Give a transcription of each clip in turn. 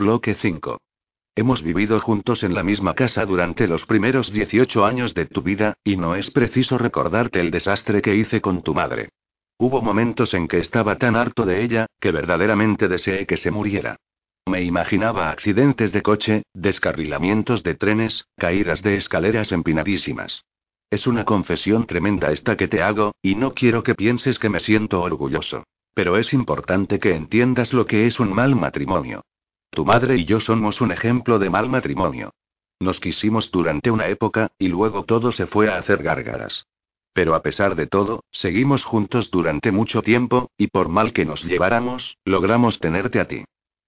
Bloque 5. Hemos vivido juntos en la misma casa durante los primeros 18 años de tu vida, y no es preciso recordarte el desastre que hice con tu madre. Hubo momentos en que estaba tan harto de ella, que verdaderamente deseé que se muriera. Me imaginaba accidentes de coche, descarrilamientos de trenes, caídas de escaleras empinadísimas. Es una confesión tremenda esta que te hago, y no quiero que pienses que me siento orgulloso. Pero es importante que entiendas lo que es un mal matrimonio. Tu madre y yo somos un ejemplo de mal matrimonio. Nos quisimos durante una época, y luego todo se fue a hacer gárgaras. Pero a pesar de todo, seguimos juntos durante mucho tiempo, y por mal que nos lleváramos, logramos tenerte a ti.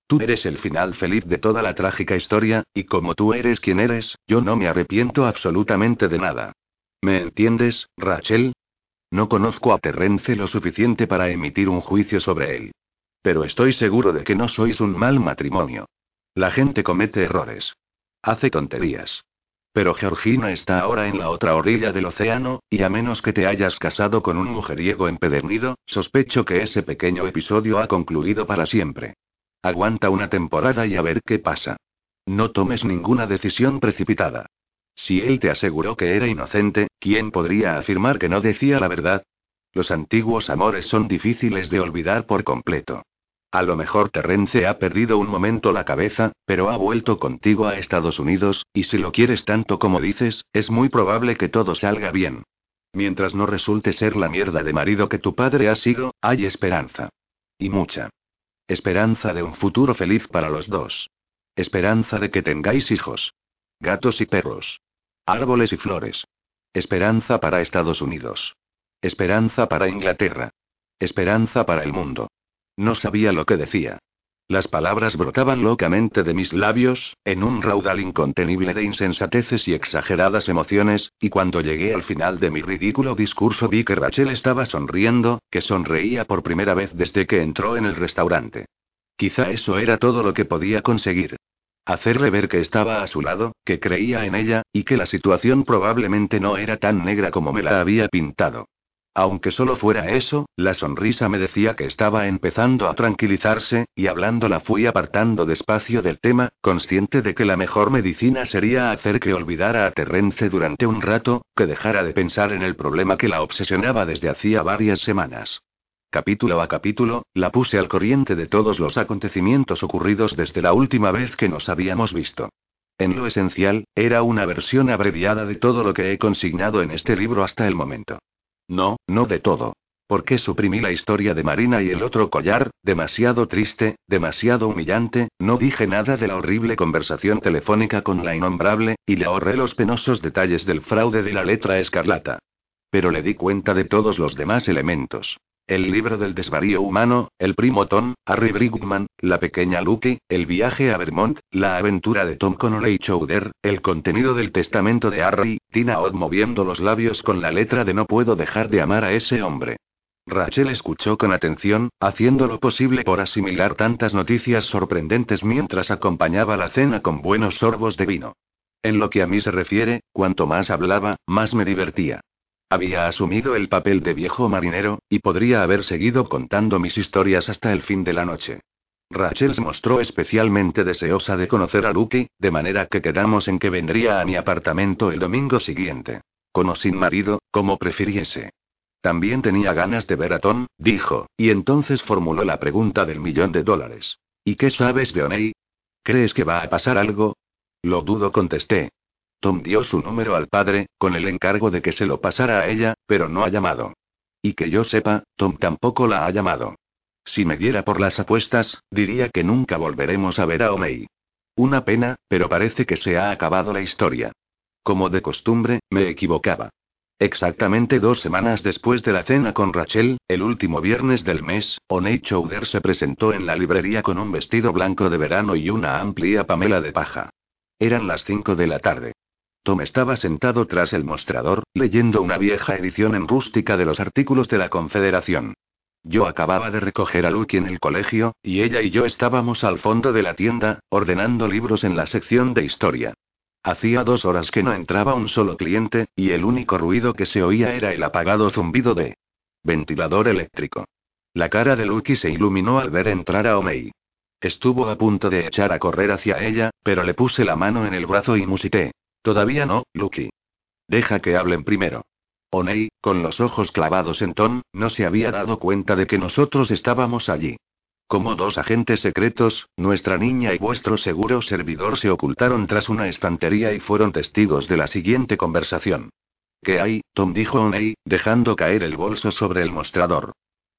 Tú eres el final feliz de toda la trágica historia, y como tú eres quien eres, yo no me arrepiento absolutamente de nada. ¿Me entiendes, Rachel? No conozco a Terrence lo suficiente para emitir un juicio sobre él. Pero estoy seguro de que no sois un mal matrimonio. La gente comete errores. Hace tonterías. Pero Georgina está ahora en la otra orilla del océano, y a menos que te hayas casado con un mujeriego empedernido, sospecho que ese pequeño episodio ha concluido para siempre. Aguanta una temporada y a ver qué pasa. No tomes ninguna decisión precipitada. Si él te aseguró que era inocente, ¿quién podría afirmar que no decía la verdad? Los antiguos amores son difíciles de olvidar por completo. A lo mejor Terrence ha perdido un momento la cabeza, pero ha vuelto contigo a Estados Unidos, y si lo quieres tanto como dices, es muy probable que todo salga bien. Mientras no resulte ser la mierda de marido que tu padre ha sido, hay esperanza. Y mucha. Esperanza de un futuro feliz para los dos. Esperanza de que tengáis hijos. Gatos y perros. Árboles y flores. Esperanza para Estados Unidos. Esperanza para Inglaterra. Esperanza para el mundo. No sabía lo que decía. Las palabras brotaban locamente de mis labios, en un raudal incontenible de insensateces y exageradas emociones, y cuando llegué al final de mi ridículo discurso vi que Rachel estaba sonriendo, que sonreía por primera vez desde que entró en el restaurante. Quizá eso era todo lo que podía conseguir. Hacerle ver que estaba a su lado, que creía en ella, y que la situación probablemente no era tan negra como me la había pintado. Aunque solo fuera eso, la sonrisa me decía que estaba empezando a tranquilizarse, y hablando la fui apartando despacio del tema, consciente de que la mejor medicina sería hacer que olvidara a Terrence durante un rato, que dejara de pensar en el problema que la obsesionaba desde hacía varias semanas. Capítulo a capítulo, la puse al corriente de todos los acontecimientos ocurridos desde la última vez que nos habíamos visto. En lo esencial, era una versión abreviada de todo lo que he consignado en este libro hasta el momento. No, no de todo. ¿Por qué suprimí la historia de Marina y el otro collar? Demasiado triste, demasiado humillante, no dije nada de la horrible conversación telefónica con la innombrable, y le ahorré los penosos detalles del fraude de la letra escarlata. Pero le di cuenta de todos los demás elementos. El libro del desvarío humano, el primo Tom, Harry Brigman, la pequeña Lucky, el viaje a Vermont, la aventura de Tom con Oley Chowder, el contenido del testamento de Harry, Tina Odd moviendo los labios con la letra de no puedo dejar de amar a ese hombre. Rachel escuchó con atención, haciendo lo posible por asimilar tantas noticias sorprendentes mientras acompañaba la cena con buenos sorbos de vino. En lo que a mí se refiere, cuanto más hablaba, más me divertía. Había asumido el papel de viejo marinero, y podría haber seguido contando mis historias hasta el fin de la noche. Rachel se mostró especialmente deseosa de conocer a Lucky, de manera que quedamos en que vendría a mi apartamento el domingo siguiente. Con o sin marido, como prefiriese. También tenía ganas de ver a Tom, dijo, y entonces formuló la pregunta del millón de dólares. ¿Y qué sabes de Oney? ¿Crees que va a pasar algo? Lo dudo, contesté. Tom dio su número al padre, con el encargo de que se lo pasara a ella, pero no ha llamado. Y que yo sepa, Tom tampoco la ha llamado. Si me diera por las apuestas, diría que nunca volveremos a ver a Omei. Una pena, pero parece que se ha acabado la historia. Como de costumbre, me equivocaba. Exactamente dos semanas después de la cena con Rachel, el último viernes del mes, Oney Chowder se presentó en la librería con un vestido blanco de verano y una amplia pamela de paja. Eran las cinco de la tarde. Tom estaba sentado tras el mostrador, leyendo una vieja edición en rústica de los artículos de la Confederación. Yo acababa de recoger a Lucky en el colegio, y ella y yo estábamos al fondo de la tienda, ordenando libros en la sección de historia. Hacía dos horas que no entraba un solo cliente, y el único ruido que se oía era el apagado zumbido de ventilador eléctrico. La cara de Lucky se iluminó al ver entrar a Omei. Estuvo a punto de echar a correr hacia ella, pero le puse la mano en el brazo y musité. Todavía no, Lucky. Deja que hablen primero. Onei, con los ojos clavados en Tom, no se había dado cuenta de que nosotros estábamos allí. Como dos agentes secretos, nuestra niña y vuestro seguro servidor se ocultaron tras una estantería y fueron testigos de la siguiente conversación. ¿Qué hay? Tom dijo Onei, dejando caer el bolso sobre el mostrador.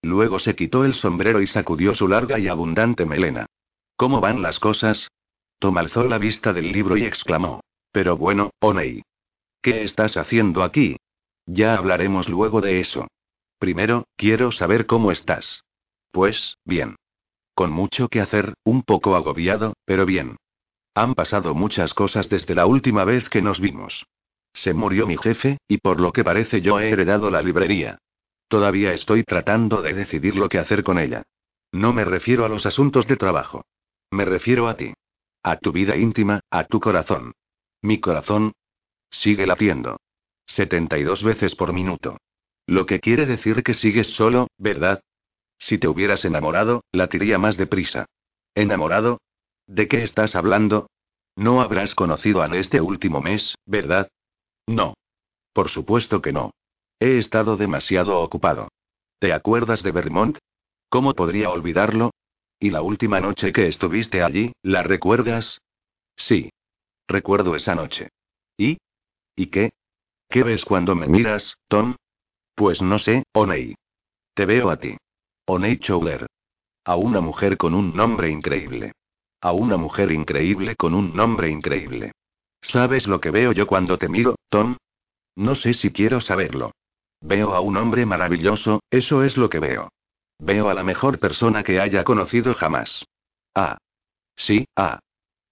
Luego se quitó el sombrero y sacudió su larga y abundante melena. ¿Cómo van las cosas? Tom alzó la vista del libro y exclamó. Pero bueno, Onei. ¿Qué estás haciendo aquí? Ya hablaremos luego de eso. Primero, quiero saber cómo estás. Pues, bien. Con mucho que hacer, un poco agobiado, pero bien. Han pasado muchas cosas desde la última vez que nos vimos. Se murió mi jefe, y por lo que parece yo he heredado la librería. Todavía estoy tratando de decidir lo que hacer con ella. No me refiero a los asuntos de trabajo. Me refiero a ti. A tu vida íntima, a tu corazón. Mi corazón sigue latiendo. 72 veces por minuto. Lo que quiere decir que sigues solo, ¿verdad? Si te hubieras enamorado, latiría más deprisa. ¿Enamorado? ¿De qué estás hablando? No habrás conocido a este último mes, ¿verdad? No. Por supuesto que no. He estado demasiado ocupado. ¿Te acuerdas de Vermont? ¿Cómo podría olvidarlo? ¿Y la última noche que estuviste allí, la recuerdas? Sí. Recuerdo esa noche. ¿Y? ¿Y qué? ¿Qué ves cuando me miras, Tom? Pues no sé, Oney. Te veo a ti. Oney Chowder. A una mujer con un nombre increíble. A una mujer increíble con un nombre increíble. ¿Sabes lo que veo yo cuando te miro, Tom? No sé si quiero saberlo. Veo a un hombre maravilloso, eso es lo que veo. Veo a la mejor persona que haya conocido jamás. Ah. Sí, ah.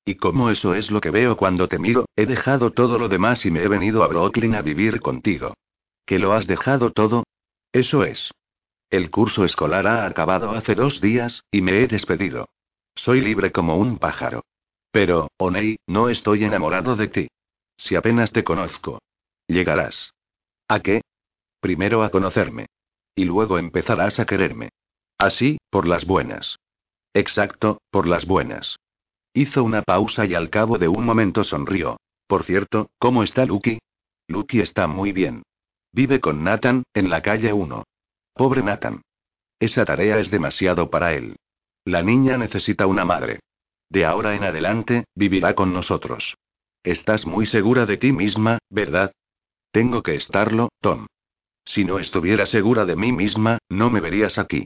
Y como eso es lo que veo cuando te miro, he dejado todo lo demás y me he venido a Brooklyn a vivir contigo. ¿Que lo has dejado todo? Eso es. El curso escolar ha acabado hace dos días, y me he despedido. Soy libre como un pájaro. Pero, Onei, no estoy enamorado de ti. Si apenas te conozco. Llegarás. ¿A qué? Primero a conocerme. Y luego empezarás a quererme. Así, por las buenas. Exacto, por las buenas. Hizo una pausa y al cabo de un momento sonrió. Por cierto, ¿cómo está Lucky? Lucky está muy bien. Vive con Nathan, en la calle 1. Pobre Nathan. Esa tarea es demasiado para él. La niña necesita una madre. De ahora en adelante, vivirá con nosotros. Estás muy segura de ti misma, ¿verdad? Tengo que estarlo, Tom. Si no estuviera segura de mí misma, no me verías aquí.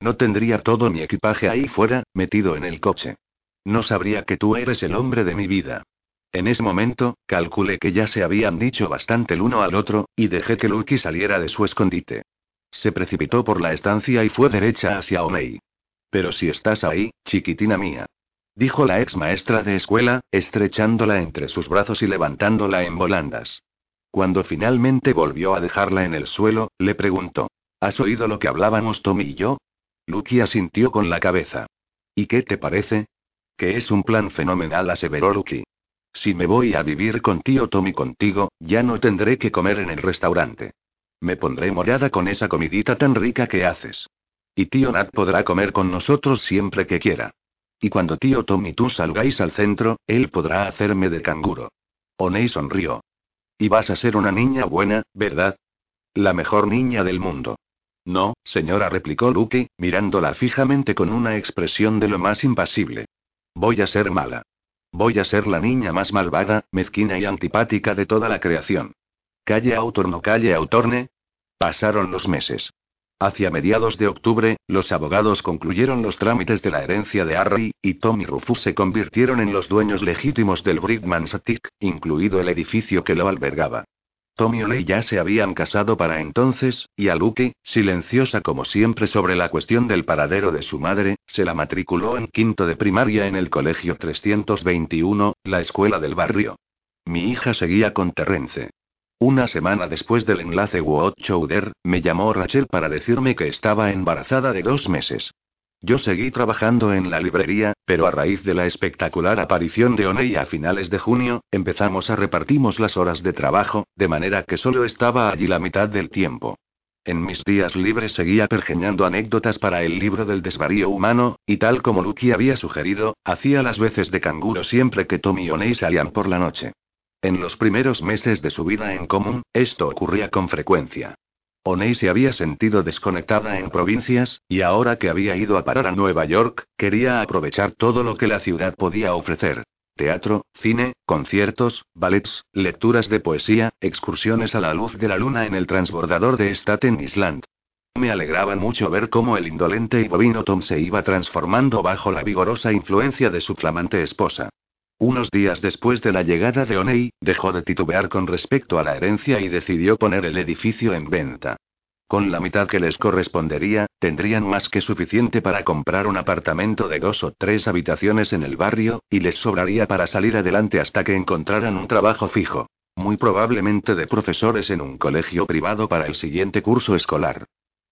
No tendría todo mi equipaje ahí fuera, metido en el coche. No sabría que tú eres el hombre de mi vida. En ese momento, calculé que ya se habían dicho bastante el uno al otro, y dejé que Lucky saliera de su escondite. Se precipitó por la estancia y fue derecha hacia Omei. Pero si estás ahí, chiquitina mía. Dijo la ex maestra de escuela, estrechándola entre sus brazos y levantándola en volandas. Cuando finalmente volvió a dejarla en el suelo, le preguntó: ¿Has oído lo que hablábamos Tommy y yo? Lucky asintió con la cabeza. ¿Y qué te parece? Que es un plan fenomenal, aseveró Lucky. Si me voy a vivir con tío Tommy contigo, ya no tendré que comer en el restaurante. Me pondré morada con esa comidita tan rica que haces. Y tío Nat podrá comer con nosotros siempre que quiera. Y cuando tío Tommy y tú salgáis al centro, él podrá hacerme de canguro. Oney sonrió. Y vas a ser una niña buena, ¿verdad? La mejor niña del mundo. No, señora, replicó Lucky, mirándola fijamente con una expresión de lo más impasible. Voy a ser mala. Voy a ser la niña más malvada, mezquina y antipática de toda la creación. Calle autor no calle autorne. Pasaron los meses. Hacia mediados de octubre, los abogados concluyeron los trámites de la herencia de Harry, y Tom y Rufus se convirtieron en los dueños legítimos del Brickman's Attic, incluido el edificio que lo albergaba. Tom y ya se habían casado para entonces, y a Luke, silenciosa como siempre sobre la cuestión del paradero de su madre, se la matriculó en quinto de primaria en el colegio 321, la escuela del barrio. Mi hija seguía con Terrence. Una semana después del enlace Chowder, me llamó Rachel para decirme que estaba embarazada de dos meses. Yo seguí trabajando en la librería, pero a raíz de la espectacular aparición de Oney a finales de junio, empezamos a repartimos las horas de trabajo, de manera que solo estaba allí la mitad del tiempo. En mis días libres seguía pergeñando anécdotas para el libro del desvarío humano, y tal como Lucky había sugerido, hacía las veces de canguro siempre que Tommy y Oney salían por la noche. En los primeros meses de su vida en común, esto ocurría con frecuencia. Oney se había sentido desconectada en provincias, y ahora que había ido a parar a Nueva York, quería aprovechar todo lo que la ciudad podía ofrecer. Teatro, cine, conciertos, ballets, lecturas de poesía, excursiones a la luz de la luna en el transbordador de Staten Island. Me alegraba mucho ver cómo el indolente y bovino Tom se iba transformando bajo la vigorosa influencia de su flamante esposa. Unos días después de la llegada de Oney, dejó de titubear con respecto a la herencia y decidió poner el edificio en venta. Con la mitad que les correspondería, tendrían más que suficiente para comprar un apartamento de dos o tres habitaciones en el barrio, y les sobraría para salir adelante hasta que encontraran un trabajo fijo. Muy probablemente de profesores en un colegio privado para el siguiente curso escolar.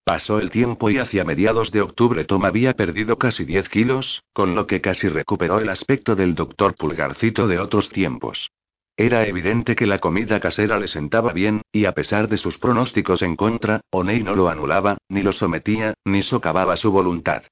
Pasó el tiempo y hacia mediados de octubre Tom había perdido casi 10 kilos, con lo que casi recuperó el aspecto del doctor Pulgarcito de otros tiempos. Era evidente que la comida casera le sentaba bien, y a pesar de sus pronósticos en contra, Oney no lo anulaba, ni lo sometía, ni socavaba su voluntad.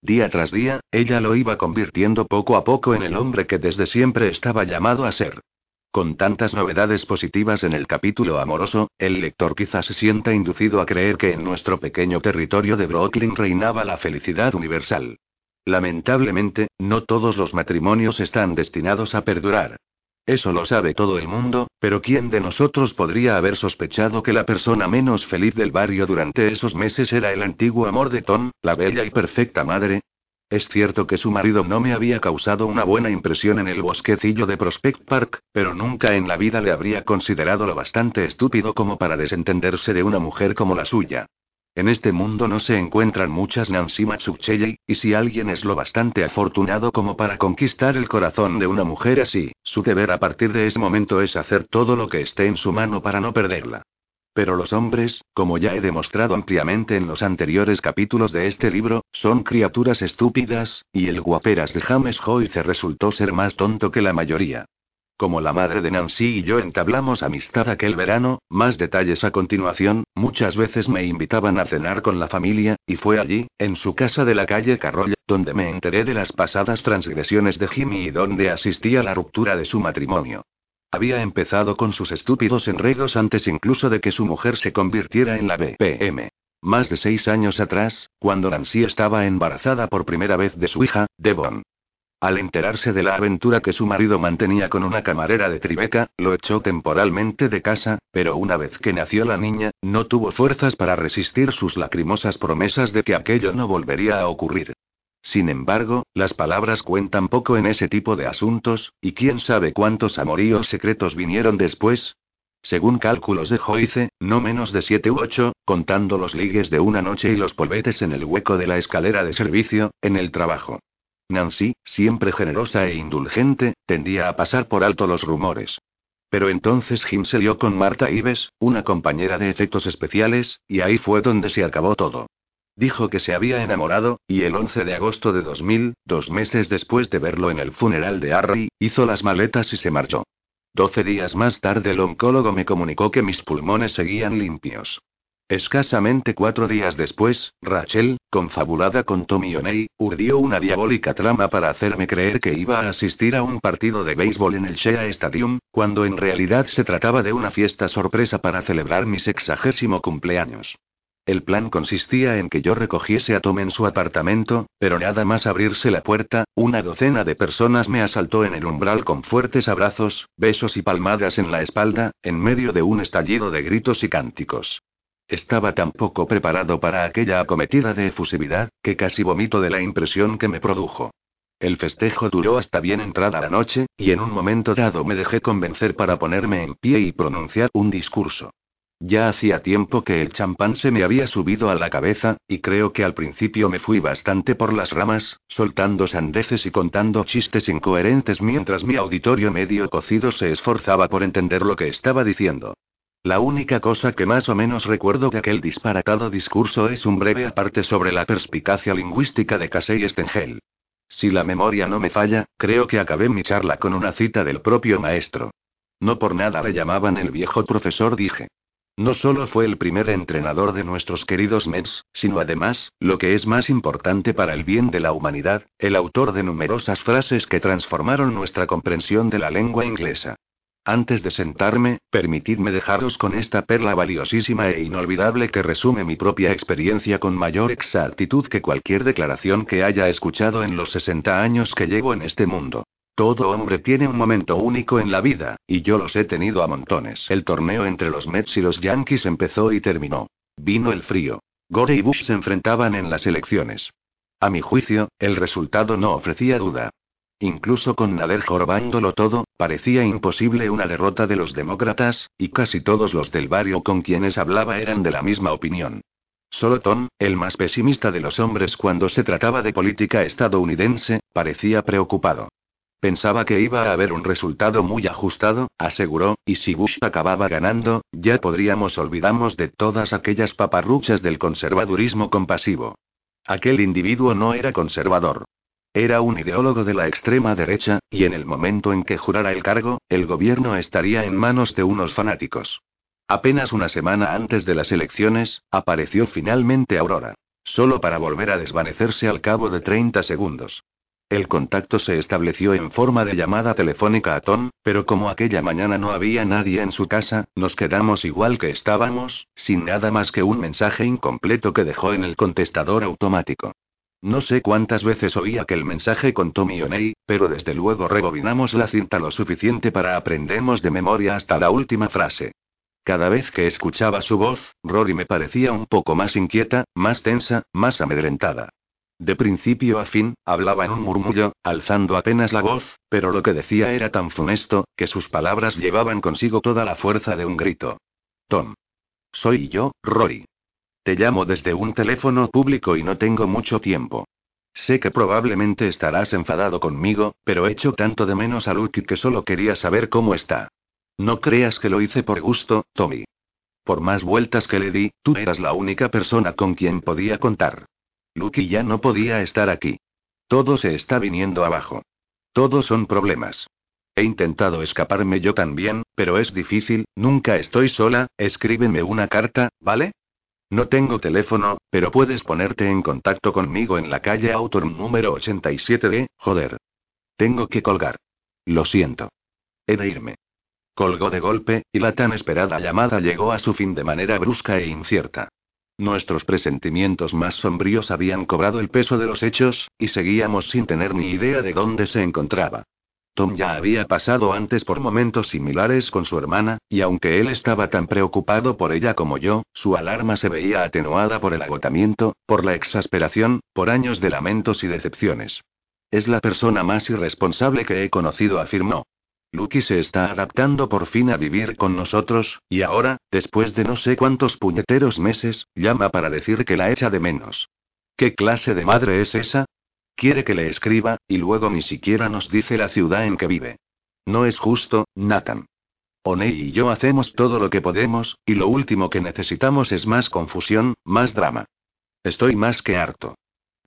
Día tras día, ella lo iba convirtiendo poco a poco en el hombre que desde siempre estaba llamado a ser. Con tantas novedades positivas en el capítulo amoroso, el lector quizás se sienta inducido a creer que en nuestro pequeño territorio de Brooklyn reinaba la felicidad universal. Lamentablemente, no todos los matrimonios están destinados a perdurar. Eso lo sabe todo el mundo, pero ¿quién de nosotros podría haber sospechado que la persona menos feliz del barrio durante esos meses era el antiguo amor de Tom, la bella y perfecta madre? Es cierto que su marido no me había causado una buena impresión en el bosquecillo de Prospect Park, pero nunca en la vida le habría considerado lo bastante estúpido como para desentenderse de una mujer como la suya. En este mundo no se encuentran muchas Nancy Machuchelle, y si alguien es lo bastante afortunado como para conquistar el corazón de una mujer así, su deber a partir de ese momento es hacer todo lo que esté en su mano para no perderla. Pero los hombres, como ya he demostrado ampliamente en los anteriores capítulos de este libro, son criaturas estúpidas, y el guaperas de James Joyce resultó ser más tonto que la mayoría. Como la madre de Nancy y yo entablamos amistad aquel verano, más detalles a continuación, muchas veces me invitaban a cenar con la familia, y fue allí, en su casa de la calle Carroll, donde me enteré de las pasadas transgresiones de Jimmy y donde asistí a la ruptura de su matrimonio. Había empezado con sus estúpidos enredos antes incluso de que su mujer se convirtiera en la BPM. Más de seis años atrás, cuando Nancy estaba embarazada por primera vez de su hija, Devon. Al enterarse de la aventura que su marido mantenía con una camarera de Tribeca, lo echó temporalmente de casa, pero una vez que nació la niña, no tuvo fuerzas para resistir sus lacrimosas promesas de que aquello no volvería a ocurrir. Sin embargo, las palabras cuentan poco en ese tipo de asuntos, y quién sabe cuántos amoríos secretos vinieron después. Según cálculos de Joyce, no menos de siete u ocho, contando los ligues de una noche y los polvetes en el hueco de la escalera de servicio, en el trabajo. Nancy, siempre generosa e indulgente, tendía a pasar por alto los rumores. Pero entonces Jim se lió con Marta Ives, una compañera de efectos especiales, y ahí fue donde se acabó todo. Dijo que se había enamorado, y el 11 de agosto de 2000, dos meses después de verlo en el funeral de Harry, hizo las maletas y se marchó. Doce días más tarde el oncólogo me comunicó que mis pulmones seguían limpios. Escasamente cuatro días después, Rachel, confabulada con Tommy O'Neill, urdió una diabólica trama para hacerme creer que iba a asistir a un partido de béisbol en el Shea Stadium, cuando en realidad se trataba de una fiesta sorpresa para celebrar mi sexagésimo cumpleaños. El plan consistía en que yo recogiese a Tom en su apartamento, pero nada más abrirse la puerta, una docena de personas me asaltó en el umbral con fuertes abrazos, besos y palmadas en la espalda, en medio de un estallido de gritos y cánticos. Estaba tan poco preparado para aquella acometida de efusividad, que casi vomito de la impresión que me produjo. El festejo duró hasta bien entrada la noche, y en un momento dado me dejé convencer para ponerme en pie y pronunciar un discurso. Ya hacía tiempo que el champán se me había subido a la cabeza, y creo que al principio me fui bastante por las ramas, soltando sandeces y contando chistes incoherentes mientras mi auditorio medio cocido se esforzaba por entender lo que estaba diciendo. La única cosa que más o menos recuerdo de aquel disparatado discurso es un breve aparte sobre la perspicacia lingüística de Casey Stengel. Si la memoria no me falla, creo que acabé mi charla con una cita del propio maestro. No por nada le llamaban el viejo profesor, dije. No solo fue el primer entrenador de nuestros queridos Mets, sino además, lo que es más importante para el bien de la humanidad, el autor de numerosas frases que transformaron nuestra comprensión de la lengua inglesa. Antes de sentarme, permitidme dejaros con esta perla valiosísima e inolvidable que resume mi propia experiencia con mayor exactitud que cualquier declaración que haya escuchado en los 60 años que llevo en este mundo. Todo hombre tiene un momento único en la vida, y yo los he tenido a montones. El torneo entre los Mets y los Yankees empezó y terminó. Vino el frío. Gore y Bush se enfrentaban en las elecciones. A mi juicio, el resultado no ofrecía duda. Incluso con Nader jorobándolo todo, parecía imposible una derrota de los demócratas, y casi todos los del barrio con quienes hablaba eran de la misma opinión. Solo Tom, el más pesimista de los hombres cuando se trataba de política estadounidense, parecía preocupado. Pensaba que iba a haber un resultado muy ajustado, aseguró, y si Bush acababa ganando, ya podríamos olvidarnos de todas aquellas paparruchas del conservadurismo compasivo. Aquel individuo no era conservador. Era un ideólogo de la extrema derecha, y en el momento en que jurara el cargo, el gobierno estaría en manos de unos fanáticos. Apenas una semana antes de las elecciones, apareció finalmente Aurora. Solo para volver a desvanecerse al cabo de 30 segundos. El contacto se estableció en forma de llamada telefónica a Tom, pero como aquella mañana no había nadie en su casa, nos quedamos igual que estábamos, sin nada más que un mensaje incompleto que dejó en el contestador automático. No sé cuántas veces oí aquel mensaje con Tommy O'Neill, pero desde luego rebobinamos la cinta lo suficiente para aprendernos de memoria hasta la última frase. Cada vez que escuchaba su voz, Rory me parecía un poco más inquieta, más tensa, más amedrentada. De principio a fin, hablaba en un murmullo, alzando apenas la voz, pero lo que decía era tan funesto, que sus palabras llevaban consigo toda la fuerza de un grito. Tom. Soy yo, Rory. Te llamo desde un teléfono público y no tengo mucho tiempo. Sé que probablemente estarás enfadado conmigo, pero echo tanto de menos a Lucky que solo quería saber cómo está. No creas que lo hice por gusto, Tommy. Por más vueltas que le di, tú eras la única persona con quien podía contar. Lucky ya no podía estar aquí. Todo se está viniendo abajo. Todos son problemas. He intentado escaparme yo también, pero es difícil, nunca estoy sola, escríbeme una carta, ¿vale? No tengo teléfono, pero puedes ponerte en contacto conmigo en la calle Autor número 87D, joder. Tengo que colgar. Lo siento. He de irme. Colgó de golpe, y la tan esperada llamada llegó a su fin de manera brusca e incierta. Nuestros presentimientos más sombríos habían cobrado el peso de los hechos, y seguíamos sin tener ni idea de dónde se encontraba. Tom ya había pasado antes por momentos similares con su hermana, y aunque él estaba tan preocupado por ella como yo, su alarma se veía atenuada por el agotamiento, por la exasperación, por años de lamentos y decepciones. Es la persona más irresponsable que he conocido, afirmó. Lucky se está adaptando por fin a vivir con nosotros, y ahora, después de no sé cuántos puñeteros meses, llama para decir que la echa de menos. ¿Qué clase de madre es esa? Quiere que le escriba, y luego ni siquiera nos dice la ciudad en que vive. No es justo, Nathan. Oney y yo hacemos todo lo que podemos, y lo último que necesitamos es más confusión, más drama. Estoy más que harto.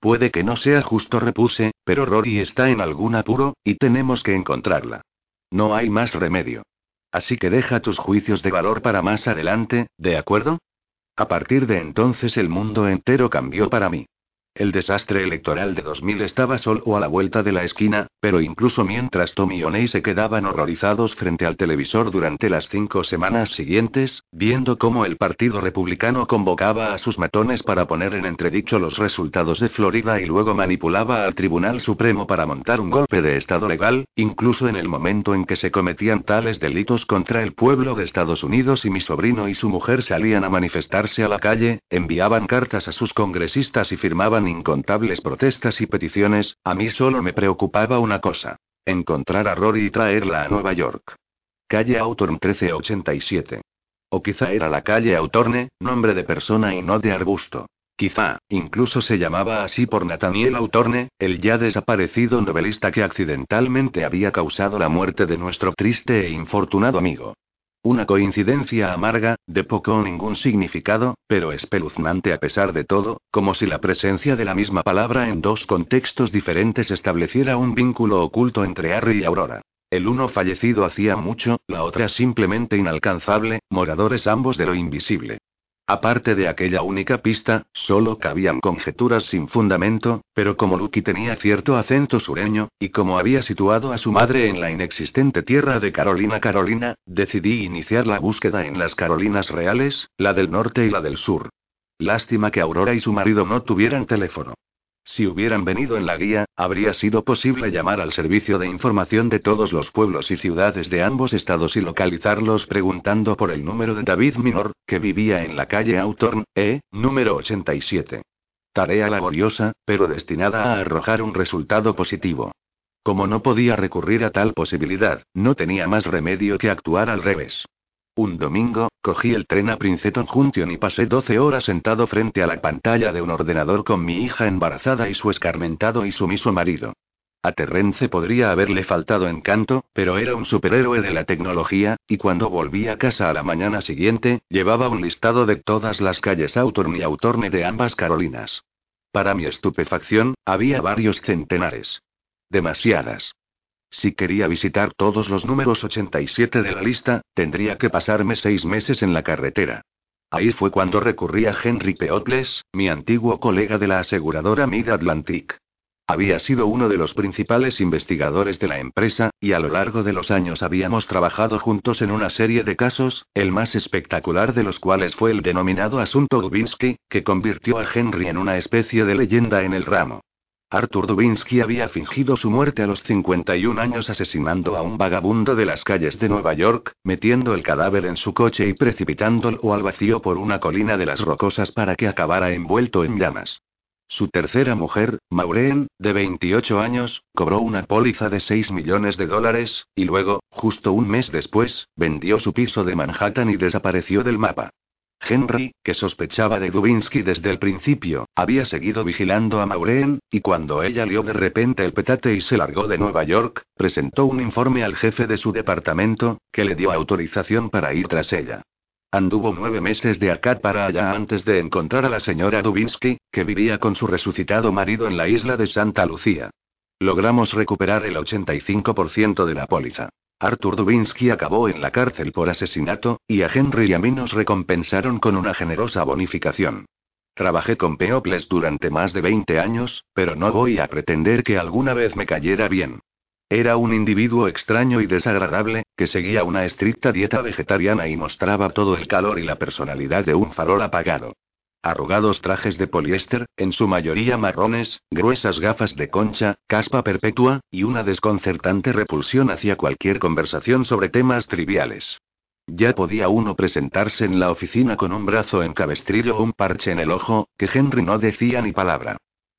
Puede que no sea justo, repuse, pero Rory está en algún apuro, y tenemos que encontrarla. No hay más remedio. Así que deja tus juicios de valor para más adelante, ¿de acuerdo? A partir de entonces el mundo entero cambió para mí. El desastre electoral de 2000 estaba solo a la vuelta de la esquina, pero incluso mientras Tommy y O'Neill se quedaban horrorizados frente al televisor durante las cinco semanas siguientes, viendo cómo el Partido Republicano convocaba a sus matones para poner en entredicho los resultados de Florida y luego manipulaba al Tribunal Supremo para montar un golpe de Estado legal, incluso en el momento en que se cometían tales delitos contra el pueblo de Estados Unidos y mi sobrino y su mujer salían a manifestarse a la calle, enviaban cartas a sus congresistas y firmaban incontables protestas y peticiones, a mí solo me preocupaba una cosa. Encontrar a Rory y traerla a Nueva York. Calle Autorne 1387. O quizá era la calle Autorne, nombre de persona y no de arbusto. Quizá, incluso se llamaba así por Nathaniel Autorne, el ya desaparecido novelista que accidentalmente había causado la muerte de nuestro triste e infortunado amigo. Una coincidencia amarga, de poco o ningún significado, pero espeluznante a pesar de todo, como si la presencia de la misma palabra en dos contextos diferentes estableciera un vínculo oculto entre Harry y Aurora. El uno fallecido hacía mucho, la otra simplemente inalcanzable, moradores ambos de lo invisible. Aparte de aquella única pista, solo cabían conjeturas sin fundamento, pero como Lucky tenía cierto acento sureño, y como había situado a su madre en la inexistente tierra de Carolina Carolina, decidí iniciar la búsqueda en las Carolinas reales, la del norte y la del sur. Lástima que Aurora y su marido no tuvieran teléfono. Si hubieran venido en la guía, habría sido posible llamar al servicio de información de todos los pueblos y ciudades de ambos estados y localizarlos preguntando por el número de David Minor, que vivía en la calle Autorn, E, número 87. Tarea laboriosa, pero destinada a arrojar un resultado positivo. Como no podía recurrir a tal posibilidad, no tenía más remedio que actuar al revés. Un domingo, cogí el tren a Princeton Junction y pasé 12 horas sentado frente a la pantalla de un ordenador con mi hija embarazada y su escarmentado y sumiso marido. A Terrence podría haberle faltado encanto, pero era un superhéroe de la tecnología, y cuando volví a casa a la mañana siguiente, llevaba un listado de todas las calles Autorn y Autorne de ambas Carolinas. Para mi estupefacción, había varios centenares. Demasiadas. Si quería visitar todos los números 87 de la lista, tendría que pasarme seis meses en la carretera. Ahí fue cuando recurrí a Henry Peotles, mi antiguo colega de la aseguradora Mid Atlantic. Había sido uno de los principales investigadores de la empresa, y a lo largo de los años habíamos trabajado juntos en una serie de casos, el más espectacular de los cuales fue el denominado asunto Dubinsky, que convirtió a Henry en una especie de leyenda en el ramo. Arthur Dubinsky había fingido su muerte a los 51 años asesinando a un vagabundo de las calles de Nueva York, metiendo el cadáver en su coche y precipitándolo al vacío por una colina de las rocosas para que acabara envuelto en llamas. Su tercera mujer, Maureen, de 28 años, cobró una póliza de 6 millones de dólares, y luego, justo un mes después, vendió su piso de Manhattan y desapareció del mapa. Henry, que sospechaba de Dubinsky desde el principio, había seguido vigilando a Maureen, y cuando ella lió de repente el petate y se largó de Nueva York, presentó un informe al jefe de su departamento, que le dio autorización para ir tras ella. Anduvo nueve meses de acá para allá antes de encontrar a la señora Dubinsky, que vivía con su resucitado marido en la isla de Santa Lucía. Logramos recuperar el 85% de la póliza. Arthur Dubinsky acabó en la cárcel por asesinato, y a Henry y a mí nos recompensaron con una generosa bonificación. Trabajé con Peoples durante más de 20 años, pero no voy a pretender que alguna vez me cayera bien. Era un individuo extraño y desagradable, que seguía una estricta dieta vegetariana y mostraba todo el calor y la personalidad de un farol apagado. Arrugados trajes de poliéster, en su mayoría marrones, gruesas gafas de concha, caspa perpetua, y una desconcertante repulsión hacia cualquier conversación sobre temas triviales. Ya podía uno presentarse en la oficina con un brazo en cabestrillo o un parche en el ojo, que Henry no decía ni palabra.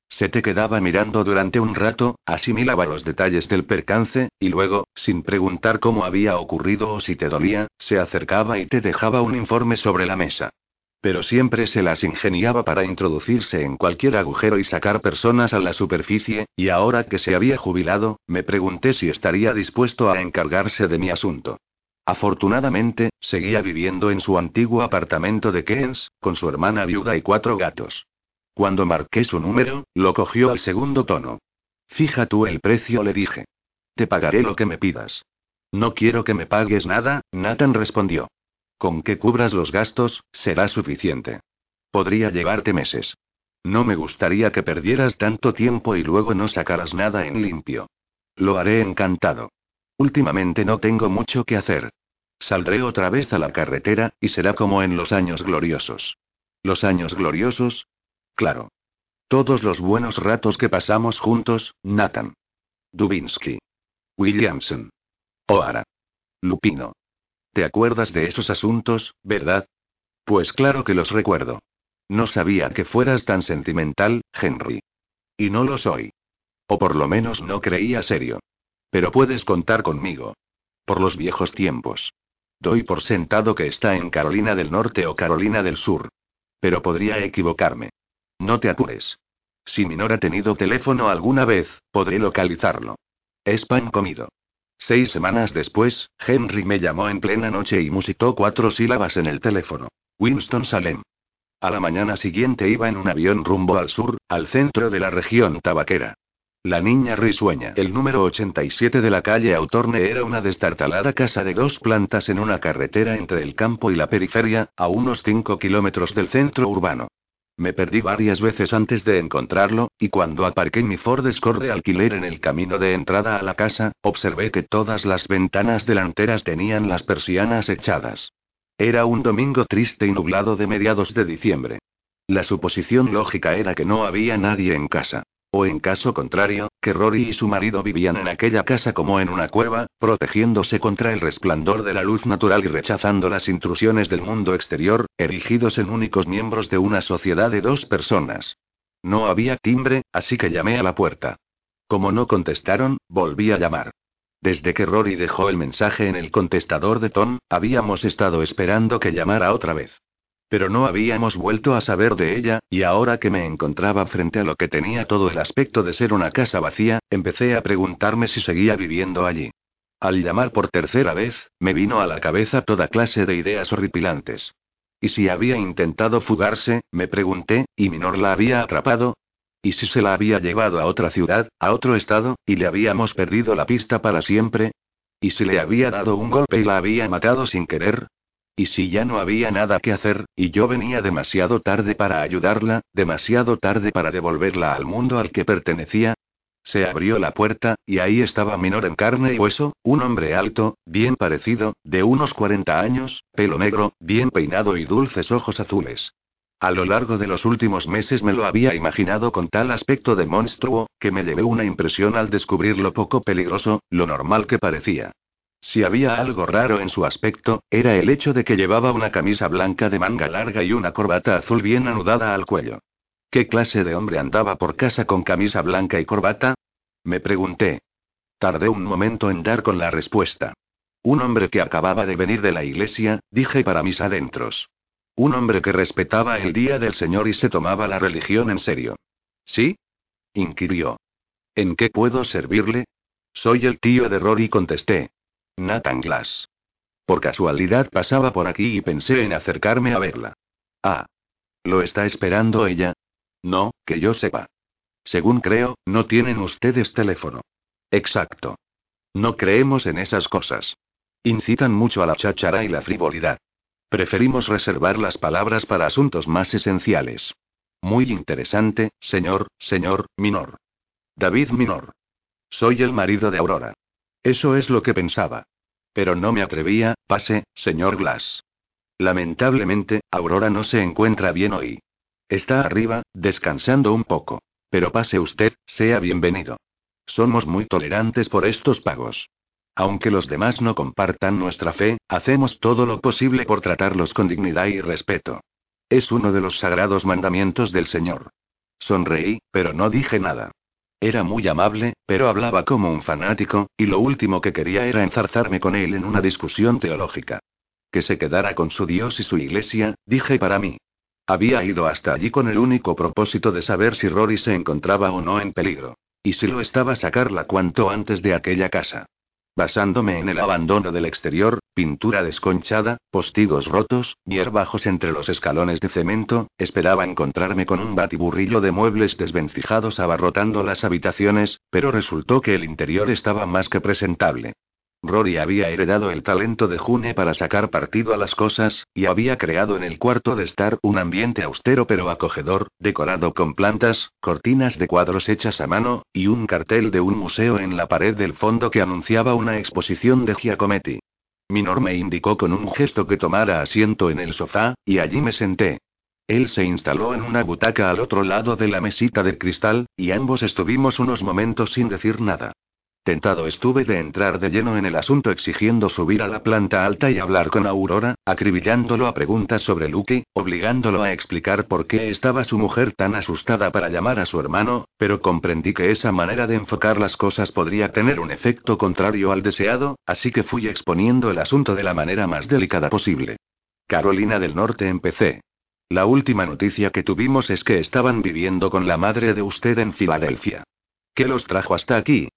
Se te quedaba mirando durante un rato, asimilaba los detalles del percance, y luego, sin preguntar cómo había ocurrido o si te dolía, se acercaba y te dejaba un informe sobre la mesa. Pero siempre se las ingeniaba para introducirse en cualquier agujero y sacar personas a la superficie, y ahora que se había jubilado, me pregunté si estaría dispuesto a encargarse de mi asunto. Afortunadamente, seguía viviendo en su antiguo apartamento de Keynes, con su hermana viuda y cuatro gatos. Cuando marqué su número, lo cogió al segundo tono. Fija tú el precio, le dije. Te pagaré lo que me pidas. No quiero que me pagues nada, Nathan respondió. Con que cubras los gastos, será suficiente. Podría llevarte meses. No me gustaría que perdieras tanto tiempo y luego no sacaras nada en limpio. Lo haré encantado. Últimamente no tengo mucho que hacer. Saldré otra vez a la carretera, y será como en los años gloriosos. ¿Los años gloriosos? Claro. Todos los buenos ratos que pasamos juntos, Nathan. Dubinsky. Williamson. O'Hara. Lupino. ¿Te acuerdas de esos asuntos, verdad? Pues claro que los recuerdo. No sabía que fueras tan sentimental, Henry. Y no lo soy. O por lo menos no creía serio. Pero puedes contar conmigo. Por los viejos tiempos. Doy por sentado que está en Carolina del Norte o Carolina del Sur. Pero podría equivocarme. No te apures. Si Minor ha tenido teléfono alguna vez, podré localizarlo. Es pan comido. Seis semanas después, Henry me llamó en plena noche y musitó cuatro sílabas en el teléfono. Winston Salem. A la mañana siguiente iba en un avión rumbo al sur, al centro de la región tabaquera. La niña risueña. El número 87 de la calle Autorne era una destartalada casa de dos plantas en una carretera entre el campo y la periferia, a unos 5 kilómetros del centro urbano. Me perdí varias veces antes de encontrarlo, y cuando aparqué mi Ford Escort de alquiler en el camino de entrada a la casa, observé que todas las ventanas delanteras tenían las persianas echadas. Era un domingo triste y nublado de mediados de diciembre. La suposición lógica era que no había nadie en casa. O en caso contrario, que Rory y su marido vivían en aquella casa como en una cueva, protegiéndose contra el resplandor de la luz natural y rechazando las intrusiones del mundo exterior, erigidos en únicos miembros de una sociedad de dos personas. No había timbre, así que llamé a la puerta. Como no contestaron, volví a llamar. Desde que Rory dejó el mensaje en el contestador de Tom, habíamos estado esperando que llamara otra vez. Pero no habíamos vuelto a saber de ella, y ahora que me encontraba frente a lo que tenía todo el aspecto de ser una casa vacía, empecé a preguntarme si seguía viviendo allí. Al llamar por tercera vez, me vino a la cabeza toda clase de ideas horripilantes. ¿Y si había intentado fugarse? Me pregunté, ¿y Minor la había atrapado? ¿Y si se la había llevado a otra ciudad, a otro estado, y le habíamos perdido la pista para siempre? ¿Y si le había dado un golpe y la había matado sin querer? Y si ya no había nada que hacer, y yo venía demasiado tarde para ayudarla, demasiado tarde para devolverla al mundo al que pertenecía. Se abrió la puerta, y ahí estaba Minor en carne y hueso, un hombre alto, bien parecido, de unos 40 años, pelo negro, bien peinado y dulces ojos azules. A lo largo de los últimos meses me lo había imaginado con tal aspecto de monstruo, que me llevé una impresión al descubrir lo poco peligroso, lo normal que parecía. Si había algo raro en su aspecto, era el hecho de que llevaba una camisa blanca de manga larga y una corbata azul bien anudada al cuello. ¿Qué clase de hombre andaba por casa con camisa blanca y corbata? Me pregunté. Tardé un momento en dar con la respuesta. Un hombre que acababa de venir de la iglesia, dije para mis adentros. Un hombre que respetaba el día del Señor y se tomaba la religión en serio. ¿Sí? inquirió. ¿En qué puedo servirle? Soy el tío de Rory, contesté. Nathan Glass. Por casualidad pasaba por aquí y pensé en acercarme a verla. Ah. ¿Lo está esperando ella? No, que yo sepa. Según creo, no tienen ustedes teléfono. Exacto. No creemos en esas cosas. Incitan mucho a la cháchara y la frivolidad. Preferimos reservar las palabras para asuntos más esenciales. Muy interesante, señor, señor, Minor. David Minor. Soy el marido de Aurora. Eso es lo que pensaba. Pero no me atrevía, pase, señor Glass. Lamentablemente, Aurora no se encuentra bien hoy. Está arriba, descansando un poco. Pero pase usted, sea bienvenido. Somos muy tolerantes por estos pagos. Aunque los demás no compartan nuestra fe, hacemos todo lo posible por tratarlos con dignidad y respeto. Es uno de los sagrados mandamientos del Señor. Sonreí, pero no dije nada. Era muy amable, pero hablaba como un fanático, y lo último que quería era enzarzarme con él en una discusión teológica. Que se quedara con su Dios y su iglesia, dije para mí. Había ido hasta allí con el único propósito de saber si Rory se encontraba o no en peligro. Y si lo estaba sacarla cuanto antes de aquella casa. Basándome en el abandono del exterior, pintura desconchada, postigos rotos, hierbajos entre los escalones de cemento, esperaba encontrarme con un batiburrillo de muebles desvencijados abarrotando las habitaciones, pero resultó que el interior estaba más que presentable. Rory había heredado el talento de June para sacar partido a las cosas, y había creado en el cuarto de estar un ambiente austero pero acogedor, decorado con plantas, cortinas de cuadros hechas a mano, y un cartel de un museo en la pared del fondo que anunciaba una exposición de Giacometti. Minor me indicó con un gesto que tomara asiento en el sofá, y allí me senté. Él se instaló en una butaca al otro lado de la mesita de cristal, y ambos estuvimos unos momentos sin decir nada. Tentado estuve de entrar de lleno en el asunto exigiendo subir a la planta alta y hablar con Aurora, acribillándolo a preguntas sobre Lucky, obligándolo a explicar por qué estaba su mujer tan asustada para llamar a su hermano, pero comprendí que esa manera de enfocar las cosas podría tener un efecto contrario al deseado, así que fui exponiendo el asunto de la manera más delicada posible. Carolina del Norte empecé. La última noticia que tuvimos es que estaban viviendo con la madre de usted en Filadelfia. ¿Qué los trajo hasta aquí?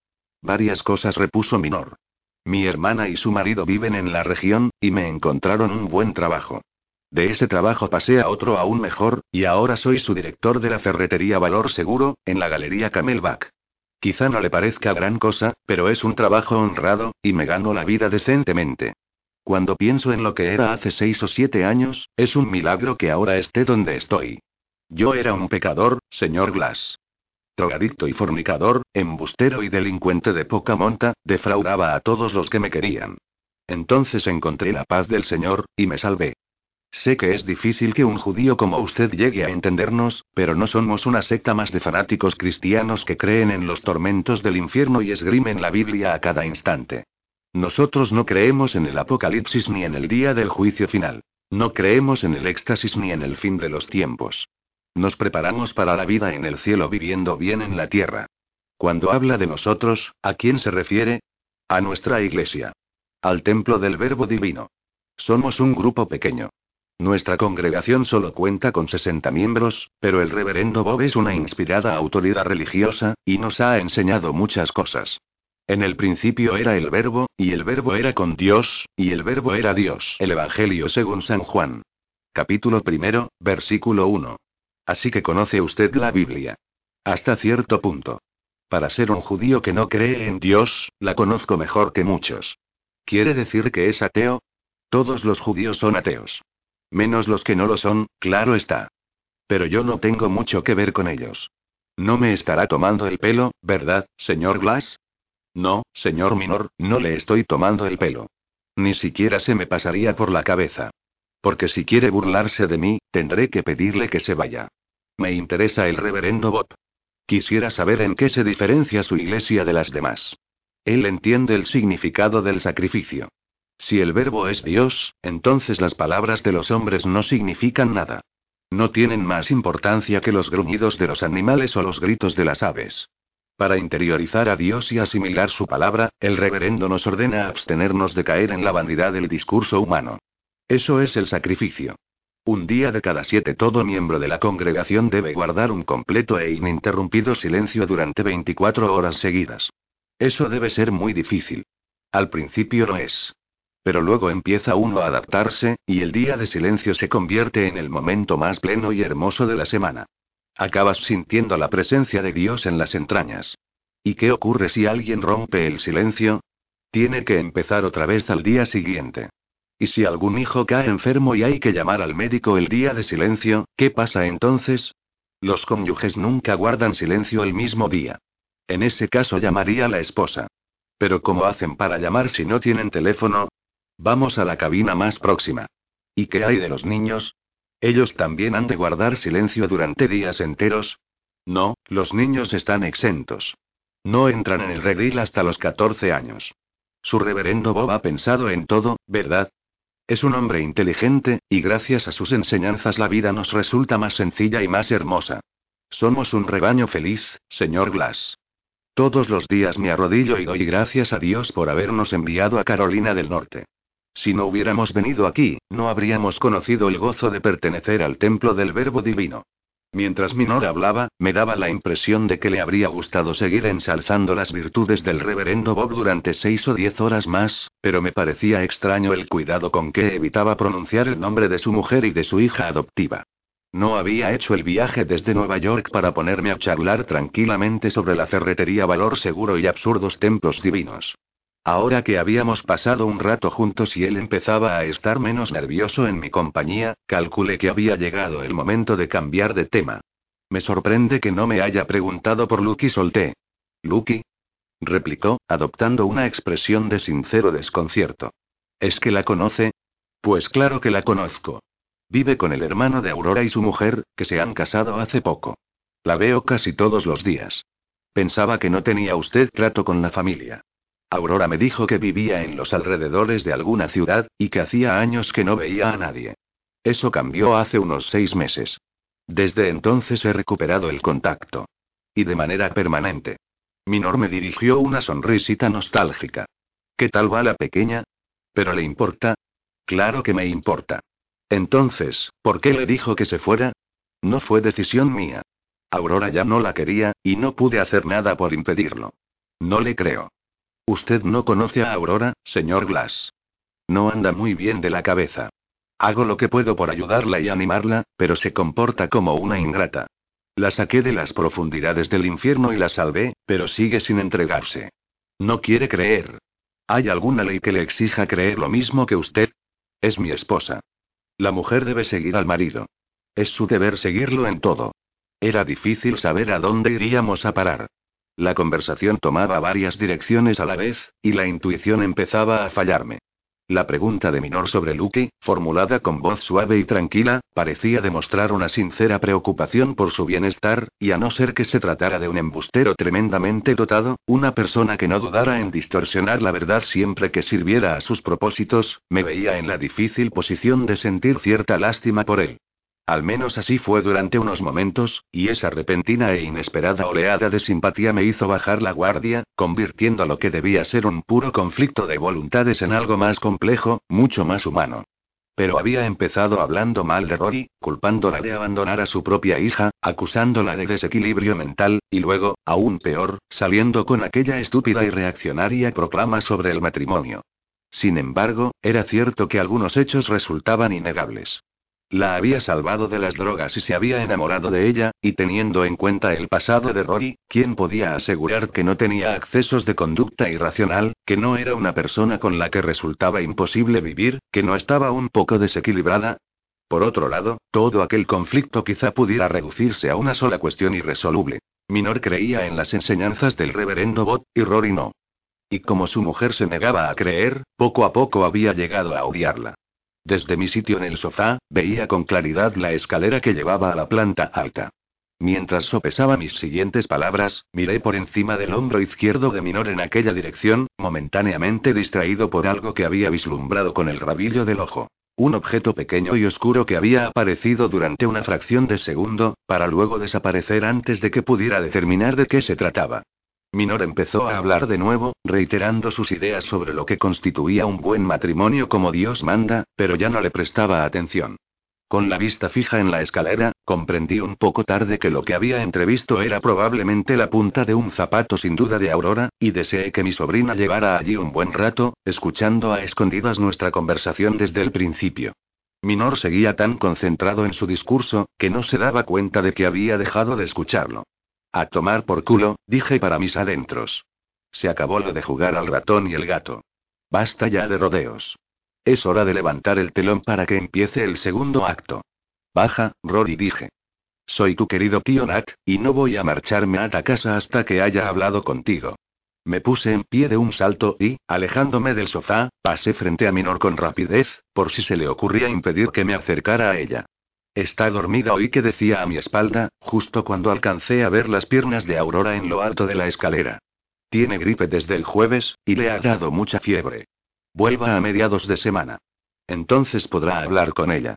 Varias cosas repuso Minor. Mi hermana y su marido viven en la región, y me encontraron un buen trabajo. De ese trabajo pasé a otro aún mejor, y ahora soy su director de la ferretería Valor Seguro, en la Galería Camelback. Quizá no le parezca gran cosa, pero es un trabajo honrado, y me gano la vida decentemente. Cuando pienso en lo que era hace seis o siete años, es un milagro que ahora esté donde estoy. Yo era un pecador, señor Glass. Drogadicto y fornicador, embustero y delincuente de poca monta, defraudaba a todos los que me querían. Entonces encontré la paz del Señor, y me salvé. Sé que es difícil que un judío como usted llegue a entendernos, pero no somos una secta más de fanáticos cristianos que creen en los tormentos del infierno y esgrimen la Biblia a cada instante. Nosotros no creemos en el Apocalipsis ni en el día del juicio final. No creemos en el éxtasis ni en el fin de los tiempos. Nos preparamos para la vida en el cielo viviendo bien en la tierra. Cuando habla de nosotros, ¿a quién se refiere? A nuestra iglesia. Al templo del Verbo Divino. Somos un grupo pequeño. Nuestra congregación solo cuenta con 60 miembros, pero el reverendo Bob es una inspirada autoridad religiosa, y nos ha enseñado muchas cosas. En el principio era el verbo, y el verbo era con Dios, y el verbo era Dios. El Evangelio según San Juan. Capítulo primero, versículo 1. Así que conoce usted la Biblia. Hasta cierto punto. Para ser un judío que no cree en Dios, la conozco mejor que muchos. ¿Quiere decir que es ateo? Todos los judíos son ateos. Menos los que no lo son, claro está. Pero yo no tengo mucho que ver con ellos. No me estará tomando el pelo, ¿verdad, señor Glass? No, señor Minor, no le estoy tomando el pelo. Ni siquiera se me pasaría por la cabeza. Porque si quiere burlarse de mí, tendré que pedirle que se vaya. Me interesa el reverendo Bob. Quisiera saber en qué se diferencia su iglesia de las demás. Él entiende el significado del sacrificio. Si el verbo es Dios, entonces las palabras de los hombres no significan nada. No tienen más importancia que los gruñidos de los animales o los gritos de las aves. Para interiorizar a Dios y asimilar su palabra, el reverendo nos ordena abstenernos de caer en la vanidad del discurso humano. Eso es el sacrificio. Un día de cada siete todo miembro de la congregación debe guardar un completo e ininterrumpido silencio durante 24 horas seguidas. Eso debe ser muy difícil. Al principio lo es. Pero luego empieza uno a adaptarse, y el día de silencio se convierte en el momento más pleno y hermoso de la semana. Acabas sintiendo la presencia de Dios en las entrañas. ¿Y qué ocurre si alguien rompe el silencio? Tiene que empezar otra vez al día siguiente. ¿Y si algún hijo cae enfermo y hay que llamar al médico el día de silencio, qué pasa entonces? Los cónyuges nunca guardan silencio el mismo día. En ese caso llamaría la esposa. Pero ¿cómo hacen para llamar si no tienen teléfono? Vamos a la cabina más próxima. ¿Y qué hay de los niños? ¿Ellos también han de guardar silencio durante días enteros? No, los niños están exentos. No entran en el redil hasta los 14 años. Su reverendo Bob ha pensado en todo, ¿verdad? Es un hombre inteligente, y gracias a sus enseñanzas la vida nos resulta más sencilla y más hermosa. Somos un rebaño feliz, señor Glass. Todos los días me arrodillo y doy gracias a Dios por habernos enviado a Carolina del Norte. Si no hubiéramos venido aquí, no habríamos conocido el gozo de pertenecer al templo del Verbo Divino. Mientras Minor hablaba, me daba la impresión de que le habría gustado seguir ensalzando las virtudes del reverendo Bob durante seis o diez horas más, pero me parecía extraño el cuidado con que evitaba pronunciar el nombre de su mujer y de su hija adoptiva. No había hecho el viaje desde Nueva York para ponerme a charlar tranquilamente sobre la ferretería Valor Seguro y absurdos templos divinos. Ahora que habíamos pasado un rato juntos y él empezaba a estar menos nervioso en mi compañía, calculé que había llegado el momento de cambiar de tema. Me sorprende que no me haya preguntado por Lucky Solté. ¿Lucky? replicó, adoptando una expresión de sincero desconcierto. ¿Es que la conoce? Pues claro que la conozco. Vive con el hermano de Aurora y su mujer, que se han casado hace poco. La veo casi todos los días. Pensaba que no tenía usted trato con la familia. Aurora me dijo que vivía en los alrededores de alguna ciudad, y que hacía años que no veía a nadie. Eso cambió hace unos seis meses. Desde entonces he recuperado el contacto. Y de manera permanente. Minor me dirigió una sonrisita nostálgica. ¿Qué tal va la pequeña? ¿Pero le importa? Claro que me importa. Entonces, ¿por qué le dijo que se fuera? No fue decisión mía. Aurora ya no la quería, y no pude hacer nada por impedirlo. No le creo. Usted no conoce a Aurora, señor Glass. No anda muy bien de la cabeza. Hago lo que puedo por ayudarla y animarla, pero se comporta como una ingrata. La saqué de las profundidades del infierno y la salvé, pero sigue sin entregarse. No quiere creer. ¿Hay alguna ley que le exija creer lo mismo que usted? Es mi esposa. La mujer debe seguir al marido. Es su deber seguirlo en todo. Era difícil saber a dónde iríamos a parar. La conversación tomaba varias direcciones a la vez, y la intuición empezaba a fallarme. La pregunta de Minor sobre Lucky, formulada con voz suave y tranquila, parecía demostrar una sincera preocupación por su bienestar, y a no ser que se tratara de un embustero tremendamente dotado, una persona que no dudara en distorsionar la verdad siempre que sirviera a sus propósitos, me veía en la difícil posición de sentir cierta lástima por él. Al menos así fue durante unos momentos, y esa repentina e inesperada oleada de simpatía me hizo bajar la guardia, convirtiendo lo que debía ser un puro conflicto de voluntades en algo más complejo, mucho más humano. Pero había empezado hablando mal de Rory, culpándola de abandonar a su propia hija, acusándola de desequilibrio mental, y luego, aún peor, saliendo con aquella estúpida y reaccionaria proclama sobre el matrimonio. Sin embargo, era cierto que algunos hechos resultaban innegables. La había salvado de las drogas y se había enamorado de ella, y teniendo en cuenta el pasado de Rory, ¿quién podía asegurar que no tenía accesos de conducta irracional, que no era una persona con la que resultaba imposible vivir, que no estaba un poco desequilibrada? Por otro lado, todo aquel conflicto quizá pudiera reducirse a una sola cuestión irresoluble. Minor creía en las enseñanzas del reverendo Bot, y Rory no. Y como su mujer se negaba a creer, poco a poco había llegado a odiarla. Desde mi sitio en el sofá, veía con claridad la escalera que llevaba a la planta alta. Mientras sopesaba mis siguientes palabras, miré por encima del hombro izquierdo de Minor en aquella dirección, momentáneamente distraído por algo que había vislumbrado con el rabillo del ojo. Un objeto pequeño y oscuro que había aparecido durante una fracción de segundo, para luego desaparecer antes de que pudiera determinar de qué se trataba. Minor empezó a hablar de nuevo, reiterando sus ideas sobre lo que constituía un buen matrimonio como Dios manda, pero ya no le prestaba atención. Con la vista fija en la escalera, comprendí un poco tarde que lo que había entrevisto era probablemente la punta de un zapato sin duda de Aurora, y deseé que mi sobrina llevara allí un buen rato, escuchando a escondidas nuestra conversación desde el principio. Minor seguía tan concentrado en su discurso, que no se daba cuenta de que había dejado de escucharlo. A tomar por culo, dije para mis adentros. Se acabó lo de jugar al ratón y el gato. Basta ya de rodeos. Es hora de levantar el telón para que empiece el segundo acto. Baja, Rory dije. Soy tu querido tío Nat, y no voy a marcharme a casa hasta que haya hablado contigo. Me puse en pie de un salto y, alejándome del sofá, pasé frente a Minor con rapidez, por si se le ocurría impedir que me acercara a ella. Está dormida, oí que decía a mi espalda, justo cuando alcancé a ver las piernas de Aurora en lo alto de la escalera. Tiene gripe desde el jueves, y le ha dado mucha fiebre. Vuelva a mediados de semana. Entonces podrá hablar con ella.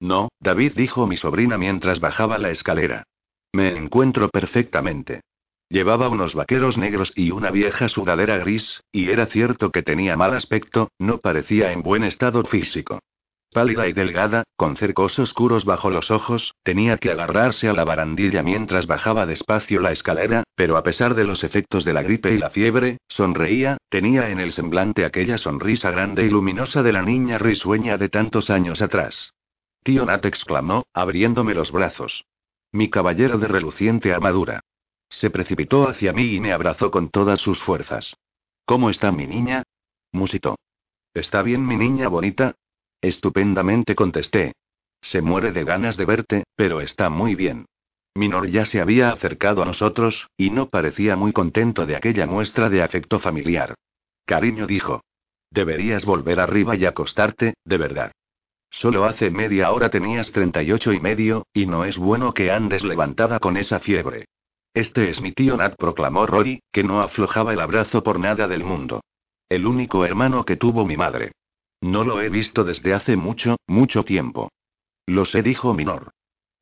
No, David dijo mi sobrina mientras bajaba la escalera. Me encuentro perfectamente. Llevaba unos vaqueros negros y una vieja sudadera gris, y era cierto que tenía mal aspecto, no parecía en buen estado físico. Pálida y delgada, con cercos oscuros bajo los ojos, tenía que agarrarse a la barandilla mientras bajaba despacio la escalera, pero a pesar de los efectos de la gripe y la fiebre, sonreía, tenía en el semblante aquella sonrisa grande y luminosa de la niña risueña de tantos años atrás. Tío Nat exclamó, abriéndome los brazos. Mi caballero de reluciente armadura. Se precipitó hacia mí y me abrazó con todas sus fuerzas. ¿Cómo está mi niña? musitó. ¿Está bien mi niña bonita? Estupendamente contesté. Se muere de ganas de verte, pero está muy bien. Minor ya se había acercado a nosotros, y no parecía muy contento de aquella muestra de afecto familiar. Cariño dijo. Deberías volver arriba y acostarte, de verdad. Solo hace media hora tenías 38 y medio, y no es bueno que andes levantada con esa fiebre. Este es mi tío Nat, proclamó Rory, que no aflojaba el abrazo por nada del mundo. El único hermano que tuvo mi madre. No lo he visto desde hace mucho, mucho tiempo. Lo sé, dijo Minor.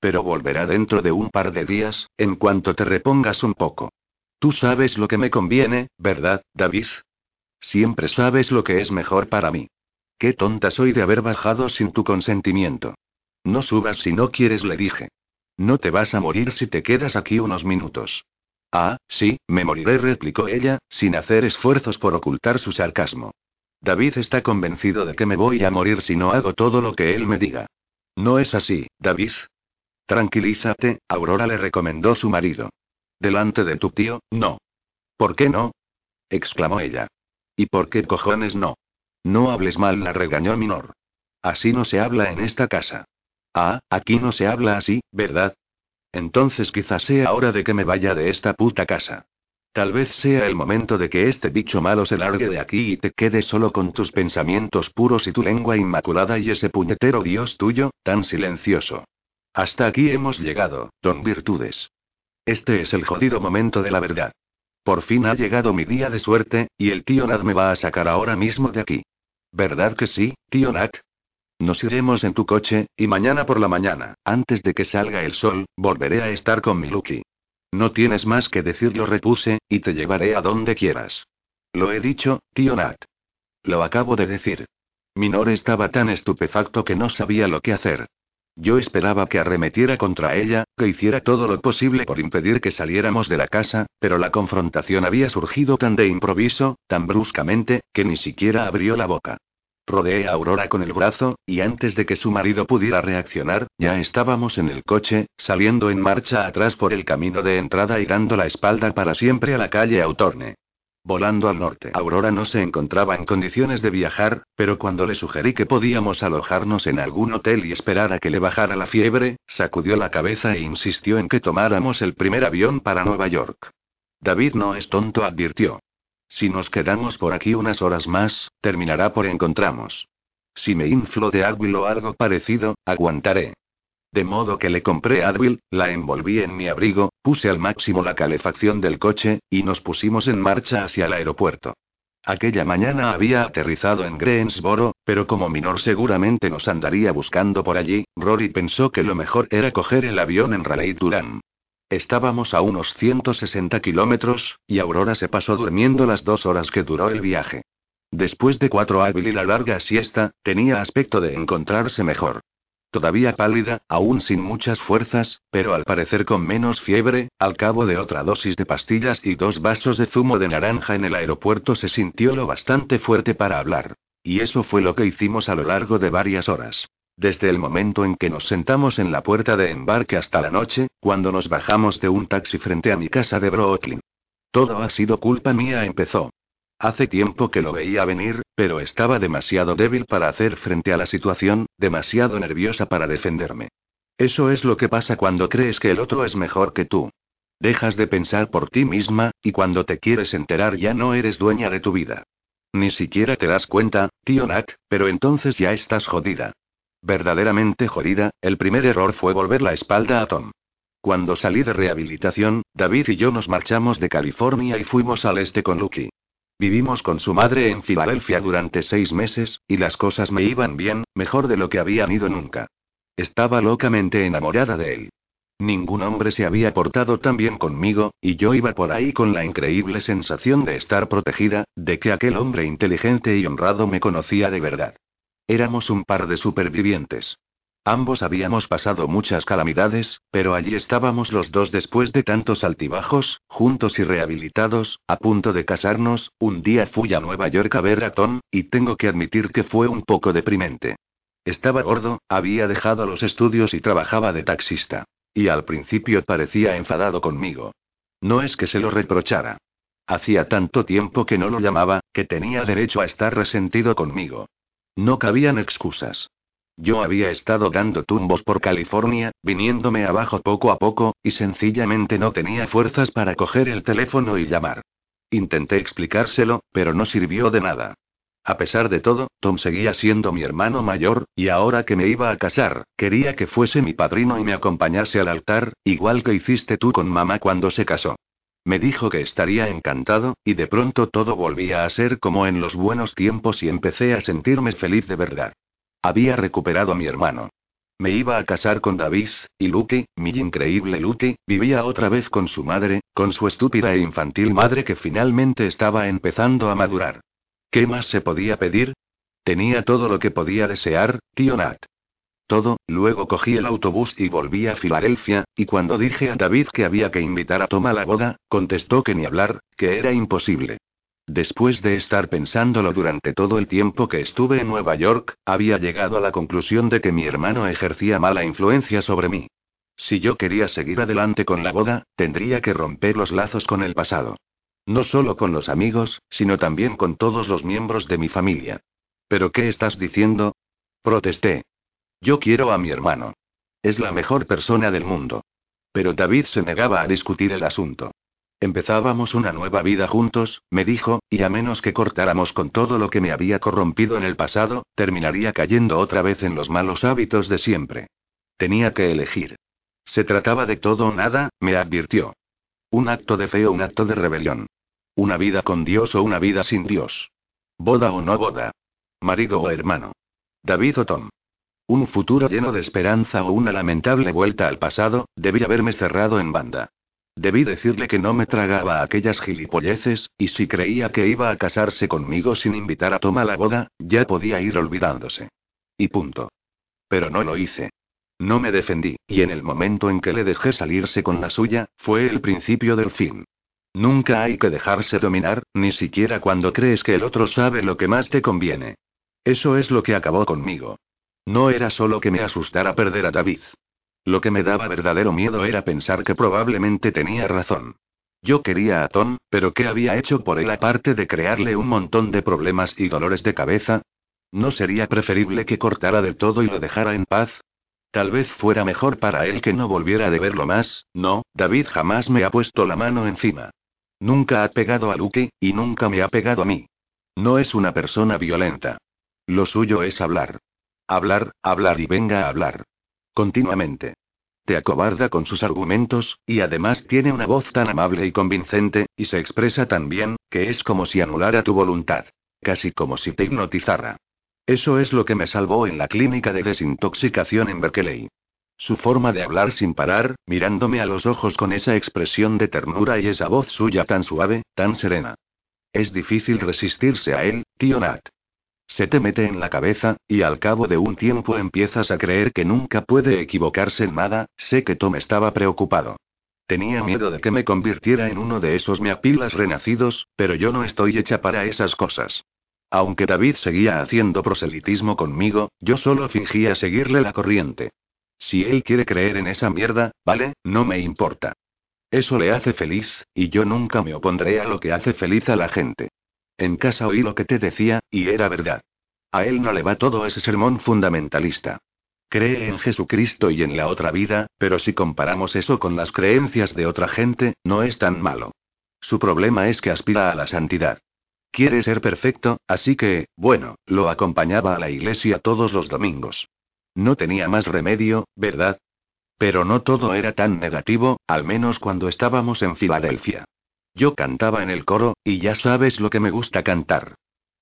Pero volverá dentro de un par de días, en cuanto te repongas un poco. Tú sabes lo que me conviene, ¿verdad, David? Siempre sabes lo que es mejor para mí. Qué tonta soy de haber bajado sin tu consentimiento. No subas si no quieres, le dije. No te vas a morir si te quedas aquí unos minutos. Ah, sí, me moriré, replicó ella, sin hacer esfuerzos por ocultar su sarcasmo. David está convencido de que me voy a morir si no hago todo lo que él me diga. No es así, David. Tranquilízate, Aurora le recomendó su marido. Delante de tu tío, no. ¿Por qué no? exclamó ella. ¿Y por qué cojones no? No hables mal, la regañó Minor. Así no se habla en esta casa. Ah, aquí no se habla así, ¿verdad? Entonces quizás sea hora de que me vaya de esta puta casa. Tal vez sea el momento de que este bicho malo se largue de aquí y te quedes solo con tus pensamientos puros y tu lengua inmaculada y ese puñetero Dios tuyo, tan silencioso. Hasta aquí hemos llegado, don Virtudes. Este es el jodido momento de la verdad. Por fin ha llegado mi día de suerte, y el tío Nat me va a sacar ahora mismo de aquí. ¿Verdad que sí, tío Nat? Nos iremos en tu coche, y mañana por la mañana, antes de que salga el sol, volveré a estar con mi Lucky. No tienes más que decirlo, repuse, y te llevaré a donde quieras. Lo he dicho, tío Nat. Lo acabo de decir. Minor estaba tan estupefacto que no sabía lo que hacer. Yo esperaba que arremetiera contra ella, que hiciera todo lo posible por impedir que saliéramos de la casa, pero la confrontación había surgido tan de improviso, tan bruscamente, que ni siquiera abrió la boca. Rodeé a Aurora con el brazo, y antes de que su marido pudiera reaccionar, ya estábamos en el coche, saliendo en marcha atrás por el camino de entrada y dando la espalda para siempre a la calle Autorne. Volando al norte. Aurora no se encontraba en condiciones de viajar, pero cuando le sugerí que podíamos alojarnos en algún hotel y esperar a que le bajara la fiebre, sacudió la cabeza e insistió en que tomáramos el primer avión para Nueva York. David no es tonto, advirtió. Si nos quedamos por aquí unas horas más, terminará por encontramos. Si me inflo de Advil o algo parecido, aguantaré. De modo que le compré Advil, la envolví en mi abrigo, puse al máximo la calefacción del coche, y nos pusimos en marcha hacia el aeropuerto. Aquella mañana había aterrizado en Greensboro, pero como Minor seguramente nos andaría buscando por allí, Rory pensó que lo mejor era coger el avión en Raleigh Durán. Estábamos a unos 160 kilómetros, y Aurora se pasó durmiendo las dos horas que duró el viaje. Después de cuatro hábil y la larga siesta, tenía aspecto de encontrarse mejor. Todavía pálida, aún sin muchas fuerzas, pero al parecer con menos fiebre, al cabo de otra dosis de pastillas y dos vasos de zumo de naranja en el aeropuerto se sintió lo bastante fuerte para hablar. Y eso fue lo que hicimos a lo largo de varias horas. Desde el momento en que nos sentamos en la puerta de embarque hasta la noche, cuando nos bajamos de un taxi frente a mi casa de Brooklyn. Todo ha sido culpa mía, empezó. Hace tiempo que lo veía venir, pero estaba demasiado débil para hacer frente a la situación, demasiado nerviosa para defenderme. Eso es lo que pasa cuando crees que el otro es mejor que tú. Dejas de pensar por ti misma, y cuando te quieres enterar ya no eres dueña de tu vida. Ni siquiera te das cuenta, tío Nat, pero entonces ya estás jodida. Verdaderamente jodida, el primer error fue volver la espalda a Tom. Cuando salí de rehabilitación, David y yo nos marchamos de California y fuimos al este con Lucky. Vivimos con su madre en Filadelfia durante seis meses, y las cosas me iban bien, mejor de lo que habían ido nunca. Estaba locamente enamorada de él. Ningún hombre se había portado tan bien conmigo, y yo iba por ahí con la increíble sensación de estar protegida, de que aquel hombre inteligente y honrado me conocía de verdad. Éramos un par de supervivientes. Ambos habíamos pasado muchas calamidades, pero allí estábamos los dos después de tantos altibajos, juntos y rehabilitados, a punto de casarnos. Un día fui a Nueva York a ver a Tom, y tengo que admitir que fue un poco deprimente. Estaba gordo, había dejado los estudios y trabajaba de taxista. Y al principio parecía enfadado conmigo. No es que se lo reprochara. Hacía tanto tiempo que no lo llamaba, que tenía derecho a estar resentido conmigo. No cabían excusas. Yo había estado dando tumbos por California, viniéndome abajo poco a poco, y sencillamente no tenía fuerzas para coger el teléfono y llamar. Intenté explicárselo, pero no sirvió de nada. A pesar de todo, Tom seguía siendo mi hermano mayor, y ahora que me iba a casar, quería que fuese mi padrino y me acompañase al altar, igual que hiciste tú con mamá cuando se casó. Me dijo que estaría encantado, y de pronto todo volvía a ser como en los buenos tiempos y empecé a sentirme feliz de verdad. Había recuperado a mi hermano. Me iba a casar con David, y Luke, mi increíble Luke, vivía otra vez con su madre, con su estúpida e infantil madre que finalmente estaba empezando a madurar. ¿Qué más se podía pedir? Tenía todo lo que podía desear, tío Nat todo, luego cogí el autobús y volví a Filadelfia, y cuando dije a David que había que invitar a Tom a la boda, contestó que ni hablar, que era imposible. Después de estar pensándolo durante todo el tiempo que estuve en Nueva York, había llegado a la conclusión de que mi hermano ejercía mala influencia sobre mí. Si yo quería seguir adelante con la boda, tendría que romper los lazos con el pasado. No solo con los amigos, sino también con todos los miembros de mi familia. ¿Pero qué estás diciendo? Protesté. Yo quiero a mi hermano. Es la mejor persona del mundo. Pero David se negaba a discutir el asunto. Empezábamos una nueva vida juntos, me dijo, y a menos que cortáramos con todo lo que me había corrompido en el pasado, terminaría cayendo otra vez en los malos hábitos de siempre. Tenía que elegir. Se trataba de todo o nada, me advirtió. Un acto de fe o un acto de rebelión. Una vida con Dios o una vida sin Dios. Boda o no boda. Marido o hermano. David o Tom. Un futuro lleno de esperanza o una lamentable vuelta al pasado, debí haberme cerrado en banda. Debí decirle que no me tragaba aquellas gilipolleces, y si creía que iba a casarse conmigo sin invitar a Tom a la boda, ya podía ir olvidándose. Y punto. Pero no lo hice. No me defendí, y en el momento en que le dejé salirse con la suya, fue el principio del fin. Nunca hay que dejarse dominar, ni siquiera cuando crees que el otro sabe lo que más te conviene. Eso es lo que acabó conmigo. No era solo que me asustara perder a David. Lo que me daba verdadero miedo era pensar que probablemente tenía razón. Yo quería a Tom, pero ¿qué había hecho por él aparte de crearle un montón de problemas y dolores de cabeza? ¿No sería preferible que cortara del todo y lo dejara en paz? Tal vez fuera mejor para él que no volviera a verlo más, no, David jamás me ha puesto la mano encima. Nunca ha pegado a Luke, y nunca me ha pegado a mí. No es una persona violenta. Lo suyo es hablar. Hablar, hablar y venga a hablar. Continuamente. Te acobarda con sus argumentos, y además tiene una voz tan amable y convincente, y se expresa tan bien, que es como si anulara tu voluntad. Casi como si te hipnotizara. Eso es lo que me salvó en la clínica de desintoxicación en Berkeley. Su forma de hablar sin parar, mirándome a los ojos con esa expresión de ternura y esa voz suya tan suave, tan serena. Es difícil resistirse a él, tío Nat. Se te mete en la cabeza, y al cabo de un tiempo empiezas a creer que nunca puede equivocarse en nada, sé que Tom estaba preocupado. Tenía miedo de que me convirtiera en uno de esos meapilas renacidos, pero yo no estoy hecha para esas cosas. Aunque David seguía haciendo proselitismo conmigo, yo solo fingía seguirle la corriente. Si él quiere creer en esa mierda, vale, no me importa. Eso le hace feliz, y yo nunca me opondré a lo que hace feliz a la gente. En casa oí lo que te decía, y era verdad. A él no le va todo ese sermón fundamentalista. Cree en Jesucristo y en la otra vida, pero si comparamos eso con las creencias de otra gente, no es tan malo. Su problema es que aspira a la santidad. Quiere ser perfecto, así que, bueno, lo acompañaba a la iglesia todos los domingos. No tenía más remedio, ¿verdad? Pero no todo era tan negativo, al menos cuando estábamos en Filadelfia. Yo cantaba en el coro, y ya sabes lo que me gusta cantar.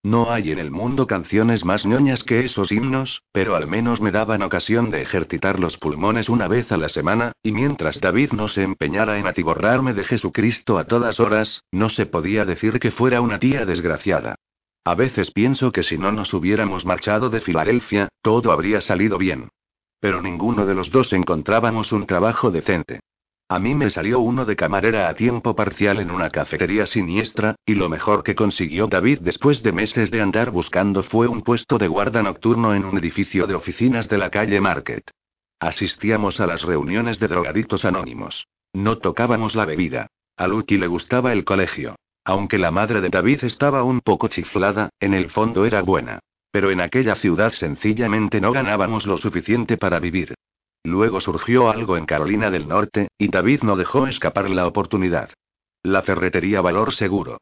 No hay en el mundo canciones más ñoñas que esos himnos, pero al menos me daban ocasión de ejercitar los pulmones una vez a la semana, y mientras David no se empeñara en atiborrarme de Jesucristo a todas horas, no se podía decir que fuera una tía desgraciada. A veces pienso que si no nos hubiéramos marchado de Filadelfia, todo habría salido bien. Pero ninguno de los dos encontrábamos un trabajo decente. A mí me salió uno de camarera a tiempo parcial en una cafetería siniestra, y lo mejor que consiguió David después de meses de andar buscando fue un puesto de guarda nocturno en un edificio de oficinas de la calle Market. Asistíamos a las reuniones de drogaditos anónimos. No tocábamos la bebida. A Lucky le gustaba el colegio. Aunque la madre de David estaba un poco chiflada, en el fondo era buena. Pero en aquella ciudad sencillamente no ganábamos lo suficiente para vivir. Luego surgió algo en Carolina del Norte, y David no dejó escapar la oportunidad. La ferretería Valor Seguro.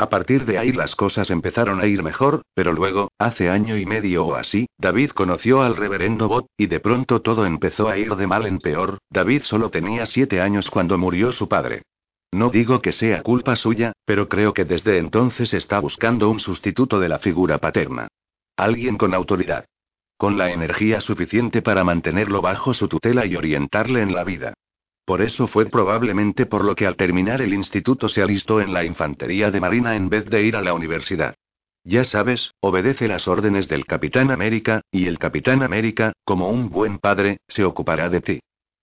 A partir de ahí las cosas empezaron a ir mejor, pero luego, hace año y medio o así, David conoció al reverendo Bot, y de pronto todo empezó a ir de mal en peor. David solo tenía siete años cuando murió su padre. No digo que sea culpa suya, pero creo que desde entonces está buscando un sustituto de la figura paterna. Alguien con autoridad con la energía suficiente para mantenerlo bajo su tutela y orientarle en la vida. Por eso fue probablemente por lo que al terminar el instituto se alistó en la infantería de Marina en vez de ir a la universidad. Ya sabes, obedece las órdenes del Capitán América, y el Capitán América, como un buen padre, se ocupará de ti.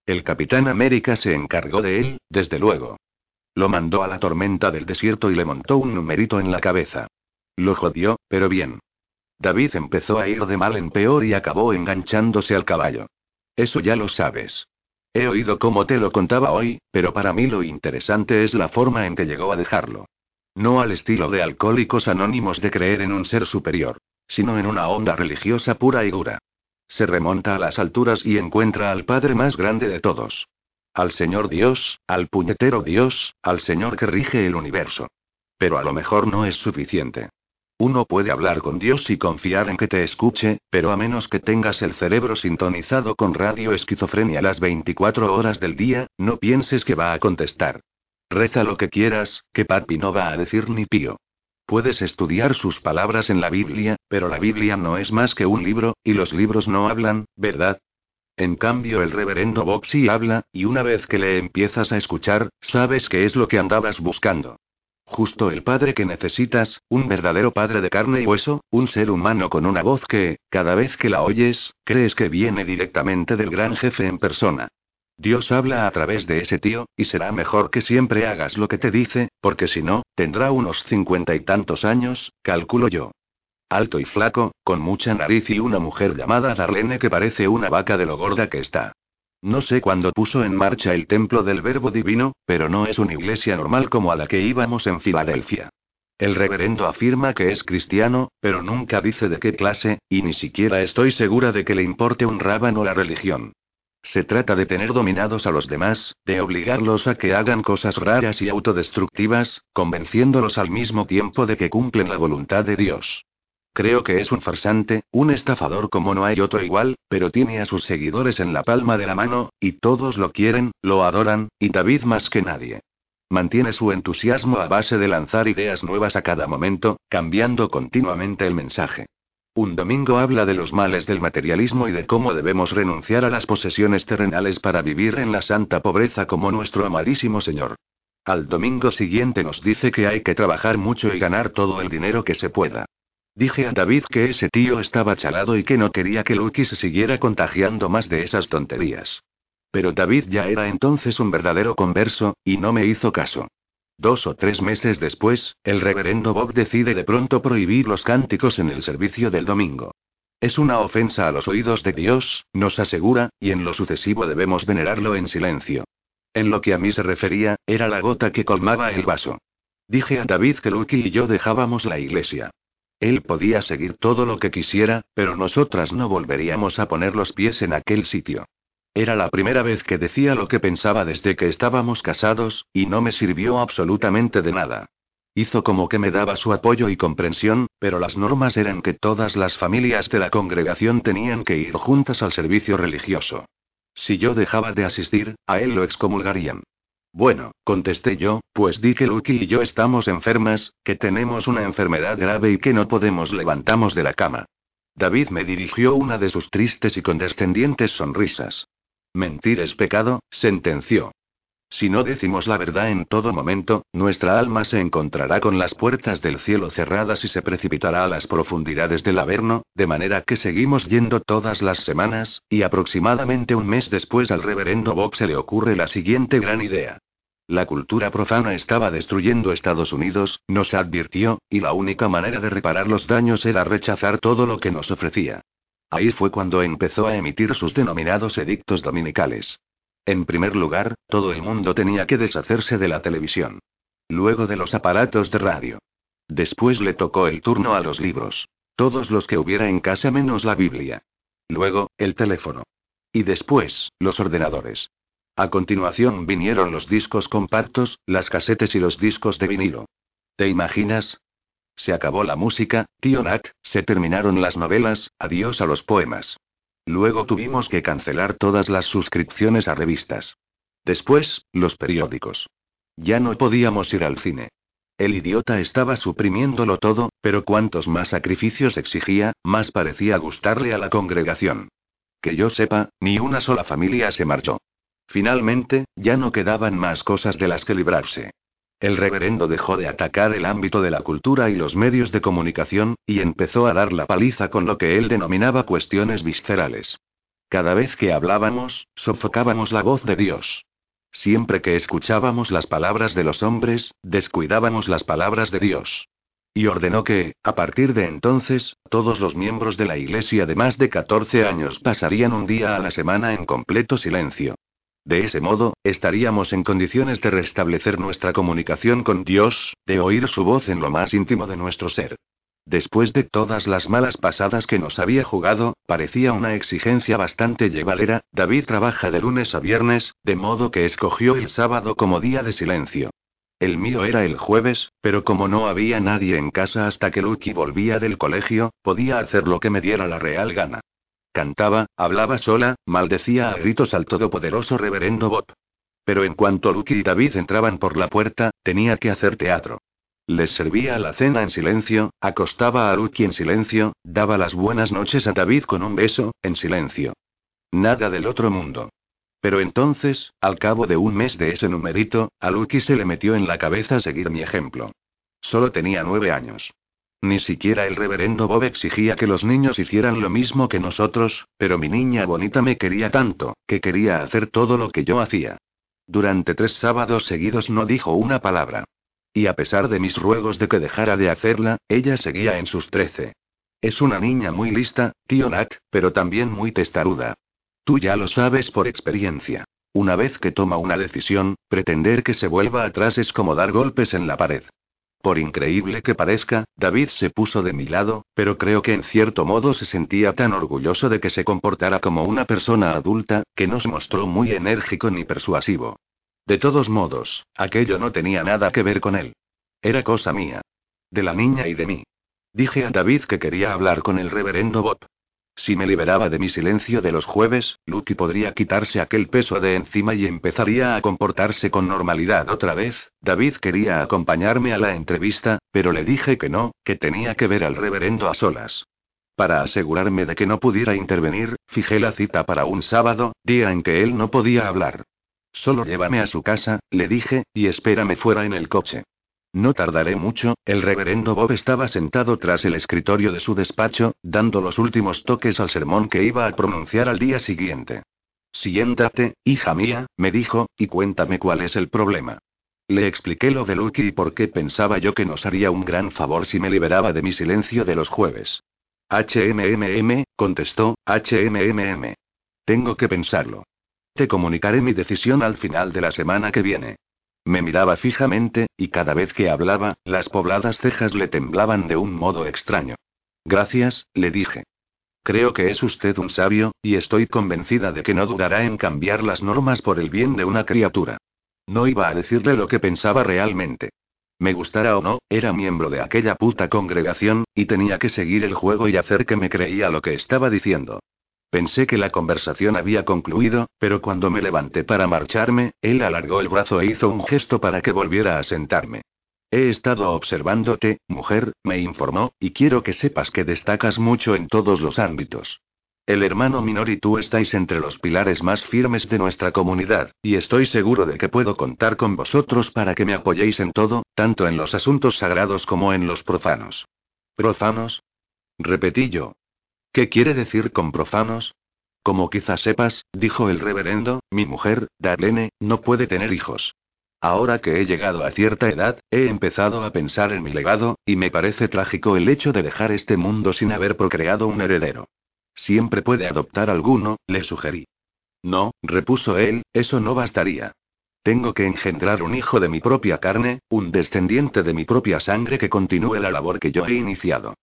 El Capitán América se encargó de él, desde luego. Lo mandó a la tormenta del desierto y le montó un numerito en la cabeza. Lo jodió, pero bien. David empezó a ir de mal en peor y acabó enganchándose al caballo. Eso ya lo sabes. He oído cómo te lo contaba hoy, pero para mí lo interesante es la forma en que llegó a dejarlo. No al estilo de alcohólicos anónimos de creer en un ser superior, sino en una onda religiosa pura y dura. Se remonta a las alturas y encuentra al Padre más grande de todos. Al Señor Dios, al puñetero Dios, al Señor que rige el universo. Pero a lo mejor no es suficiente. Uno puede hablar con Dios y confiar en que te escuche, pero a menos que tengas el cerebro sintonizado con radio esquizofrenia las 24 horas del día, no pienses que va a contestar. Reza lo que quieras, que papi no va a decir ni pío. Puedes estudiar sus palabras en la Biblia, pero la Biblia no es más que un libro, y los libros no hablan, ¿verdad? En cambio el reverendo Boxy habla, y una vez que le empiezas a escuchar, sabes que es lo que andabas buscando. Justo el padre que necesitas, un verdadero padre de carne y hueso, un ser humano con una voz que, cada vez que la oyes, crees que viene directamente del gran jefe en persona. Dios habla a través de ese tío, y será mejor que siempre hagas lo que te dice, porque si no, tendrá unos cincuenta y tantos años, calculo yo. Alto y flaco, con mucha nariz y una mujer llamada Darlene que parece una vaca de lo gorda que está. No sé cuándo puso en marcha el templo del Verbo Divino, pero no es una iglesia normal como a la que íbamos en Filadelfia. El reverendo afirma que es cristiano, pero nunca dice de qué clase, y ni siquiera estoy segura de que le importe un rábano la religión. Se trata de tener dominados a los demás, de obligarlos a que hagan cosas raras y autodestructivas, convenciéndolos al mismo tiempo de que cumplen la voluntad de Dios. Creo que es un farsante, un estafador como no hay otro igual, pero tiene a sus seguidores en la palma de la mano, y todos lo quieren, lo adoran, y David más que nadie. Mantiene su entusiasmo a base de lanzar ideas nuevas a cada momento, cambiando continuamente el mensaje. Un domingo habla de los males del materialismo y de cómo debemos renunciar a las posesiones terrenales para vivir en la santa pobreza como nuestro amadísimo Señor. Al domingo siguiente nos dice que hay que trabajar mucho y ganar todo el dinero que se pueda. Dije a David que ese tío estaba chalado y que no quería que Lucky se siguiera contagiando más de esas tonterías. Pero David ya era entonces un verdadero converso, y no me hizo caso. Dos o tres meses después, el reverendo Bob decide de pronto prohibir los cánticos en el servicio del domingo. Es una ofensa a los oídos de Dios, nos asegura, y en lo sucesivo debemos venerarlo en silencio. En lo que a mí se refería, era la gota que colmaba el vaso. Dije a David que Lucky y yo dejábamos la iglesia. Él podía seguir todo lo que quisiera, pero nosotras no volveríamos a poner los pies en aquel sitio. Era la primera vez que decía lo que pensaba desde que estábamos casados, y no me sirvió absolutamente de nada. Hizo como que me daba su apoyo y comprensión, pero las normas eran que todas las familias de la congregación tenían que ir juntas al servicio religioso. Si yo dejaba de asistir, a él lo excomulgarían. Bueno, contesté yo, pues di que Lucky y yo estamos enfermas, que tenemos una enfermedad grave y que no podemos levantarnos de la cama. David me dirigió una de sus tristes y condescendientes sonrisas. Mentir es pecado, sentenció. Si no decimos la verdad en todo momento, nuestra alma se encontrará con las puertas del cielo cerradas y se precipitará a las profundidades del Averno, de manera que seguimos yendo todas las semanas, y aproximadamente un mes después al reverendo Bob se le ocurre la siguiente gran idea. La cultura profana estaba destruyendo Estados Unidos, nos advirtió, y la única manera de reparar los daños era rechazar todo lo que nos ofrecía. Ahí fue cuando empezó a emitir sus denominados edictos dominicales. En primer lugar, todo el mundo tenía que deshacerse de la televisión. Luego de los aparatos de radio. Después le tocó el turno a los libros. Todos los que hubiera en casa menos la Biblia. Luego, el teléfono. Y después, los ordenadores. A continuación vinieron los discos compactos, las casetes y los discos de vinilo. ¿Te imaginas? Se acabó la música, tío Nat, se terminaron las novelas, adiós a los poemas. Luego tuvimos que cancelar todas las suscripciones a revistas. Después, los periódicos. Ya no podíamos ir al cine. El idiota estaba suprimiéndolo todo, pero cuantos más sacrificios exigía, más parecía gustarle a la congregación. Que yo sepa, ni una sola familia se marchó. Finalmente, ya no quedaban más cosas de las que librarse. El reverendo dejó de atacar el ámbito de la cultura y los medios de comunicación, y empezó a dar la paliza con lo que él denominaba cuestiones viscerales. Cada vez que hablábamos, sofocábamos la voz de Dios. Siempre que escuchábamos las palabras de los hombres, descuidábamos las palabras de Dios. Y ordenó que, a partir de entonces, todos los miembros de la iglesia de más de 14 años pasarían un día a la semana en completo silencio. De ese modo, estaríamos en condiciones de restablecer nuestra comunicación con Dios, de oír su voz en lo más íntimo de nuestro ser. Después de todas las malas pasadas que nos había jugado, parecía una exigencia bastante llevadera, David trabaja de lunes a viernes, de modo que escogió el sábado como día de silencio. El mío era el jueves, pero como no había nadie en casa hasta que Lucky volvía del colegio, podía hacer lo que me diera la real gana. Cantaba, hablaba sola, maldecía a gritos al todopoderoso reverendo Bob. Pero en cuanto Lucky y David entraban por la puerta, tenía que hacer teatro. Les servía la cena en silencio, acostaba a Lucky en silencio, daba las buenas noches a David con un beso, en silencio. Nada del otro mundo. Pero entonces, al cabo de un mes de ese numerito, a Lucky se le metió en la cabeza seguir mi ejemplo. Solo tenía nueve años. Ni siquiera el reverendo Bob exigía que los niños hicieran lo mismo que nosotros, pero mi niña bonita me quería tanto, que quería hacer todo lo que yo hacía. Durante tres sábados seguidos no dijo una palabra. Y a pesar de mis ruegos de que dejara de hacerla, ella seguía en sus trece. Es una niña muy lista, tío Nat, pero también muy testaruda. Tú ya lo sabes por experiencia. Una vez que toma una decisión, pretender que se vuelva atrás es como dar golpes en la pared. Por increíble que parezca, David se puso de mi lado, pero creo que en cierto modo se sentía tan orgulloso de que se comportara como una persona adulta, que no se mostró muy enérgico ni persuasivo. De todos modos, aquello no tenía nada que ver con él. Era cosa mía. De la niña y de mí. Dije a David que quería hablar con el reverendo Bob. Si me liberaba de mi silencio de los jueves, Lucky podría quitarse aquel peso de encima y empezaría a comportarse con normalidad otra vez. David quería acompañarme a la entrevista, pero le dije que no, que tenía que ver al reverendo a solas. Para asegurarme de que no pudiera intervenir, fijé la cita para un sábado, día en que él no podía hablar. Solo llévame a su casa, le dije, y espérame fuera en el coche. No tardaré mucho, el reverendo Bob estaba sentado tras el escritorio de su despacho, dando los últimos toques al sermón que iba a pronunciar al día siguiente. Siéntate, hija mía, me dijo, y cuéntame cuál es el problema. Le expliqué lo de Lucky y por qué pensaba yo que nos haría un gran favor si me liberaba de mi silencio de los jueves. HMMM, contestó, HMMM. Tengo que pensarlo. Te comunicaré mi decisión al final de la semana que viene. Me miraba fijamente, y cada vez que hablaba, las pobladas cejas le temblaban de un modo extraño. Gracias, le dije. Creo que es usted un sabio, y estoy convencida de que no dudará en cambiar las normas por el bien de una criatura. No iba a decirle lo que pensaba realmente. Me gustara o no, era miembro de aquella puta congregación, y tenía que seguir el juego y hacer que me creía lo que estaba diciendo. Pensé que la conversación había concluido, pero cuando me levanté para marcharme, él alargó el brazo e hizo un gesto para que volviera a sentarme. He estado observándote, mujer, me informó, y quiero que sepas que destacas mucho en todos los ámbitos. El hermano menor y tú estáis entre los pilares más firmes de nuestra comunidad, y estoy seguro de que puedo contar con vosotros para que me apoyéis en todo, tanto en los asuntos sagrados como en los profanos. ¿Profanos? Repetí yo. ¿Qué quiere decir con profanos? Como quizás sepas, dijo el reverendo, mi mujer, Darlene, no puede tener hijos. Ahora que he llegado a cierta edad, he empezado a pensar en mi legado, y me parece trágico el hecho de dejar este mundo sin haber procreado un heredero. Siempre puede adoptar alguno, le sugerí. No, repuso él, eso no bastaría. Tengo que engendrar un hijo de mi propia carne, un descendiente de mi propia sangre que continúe la labor que yo he iniciado.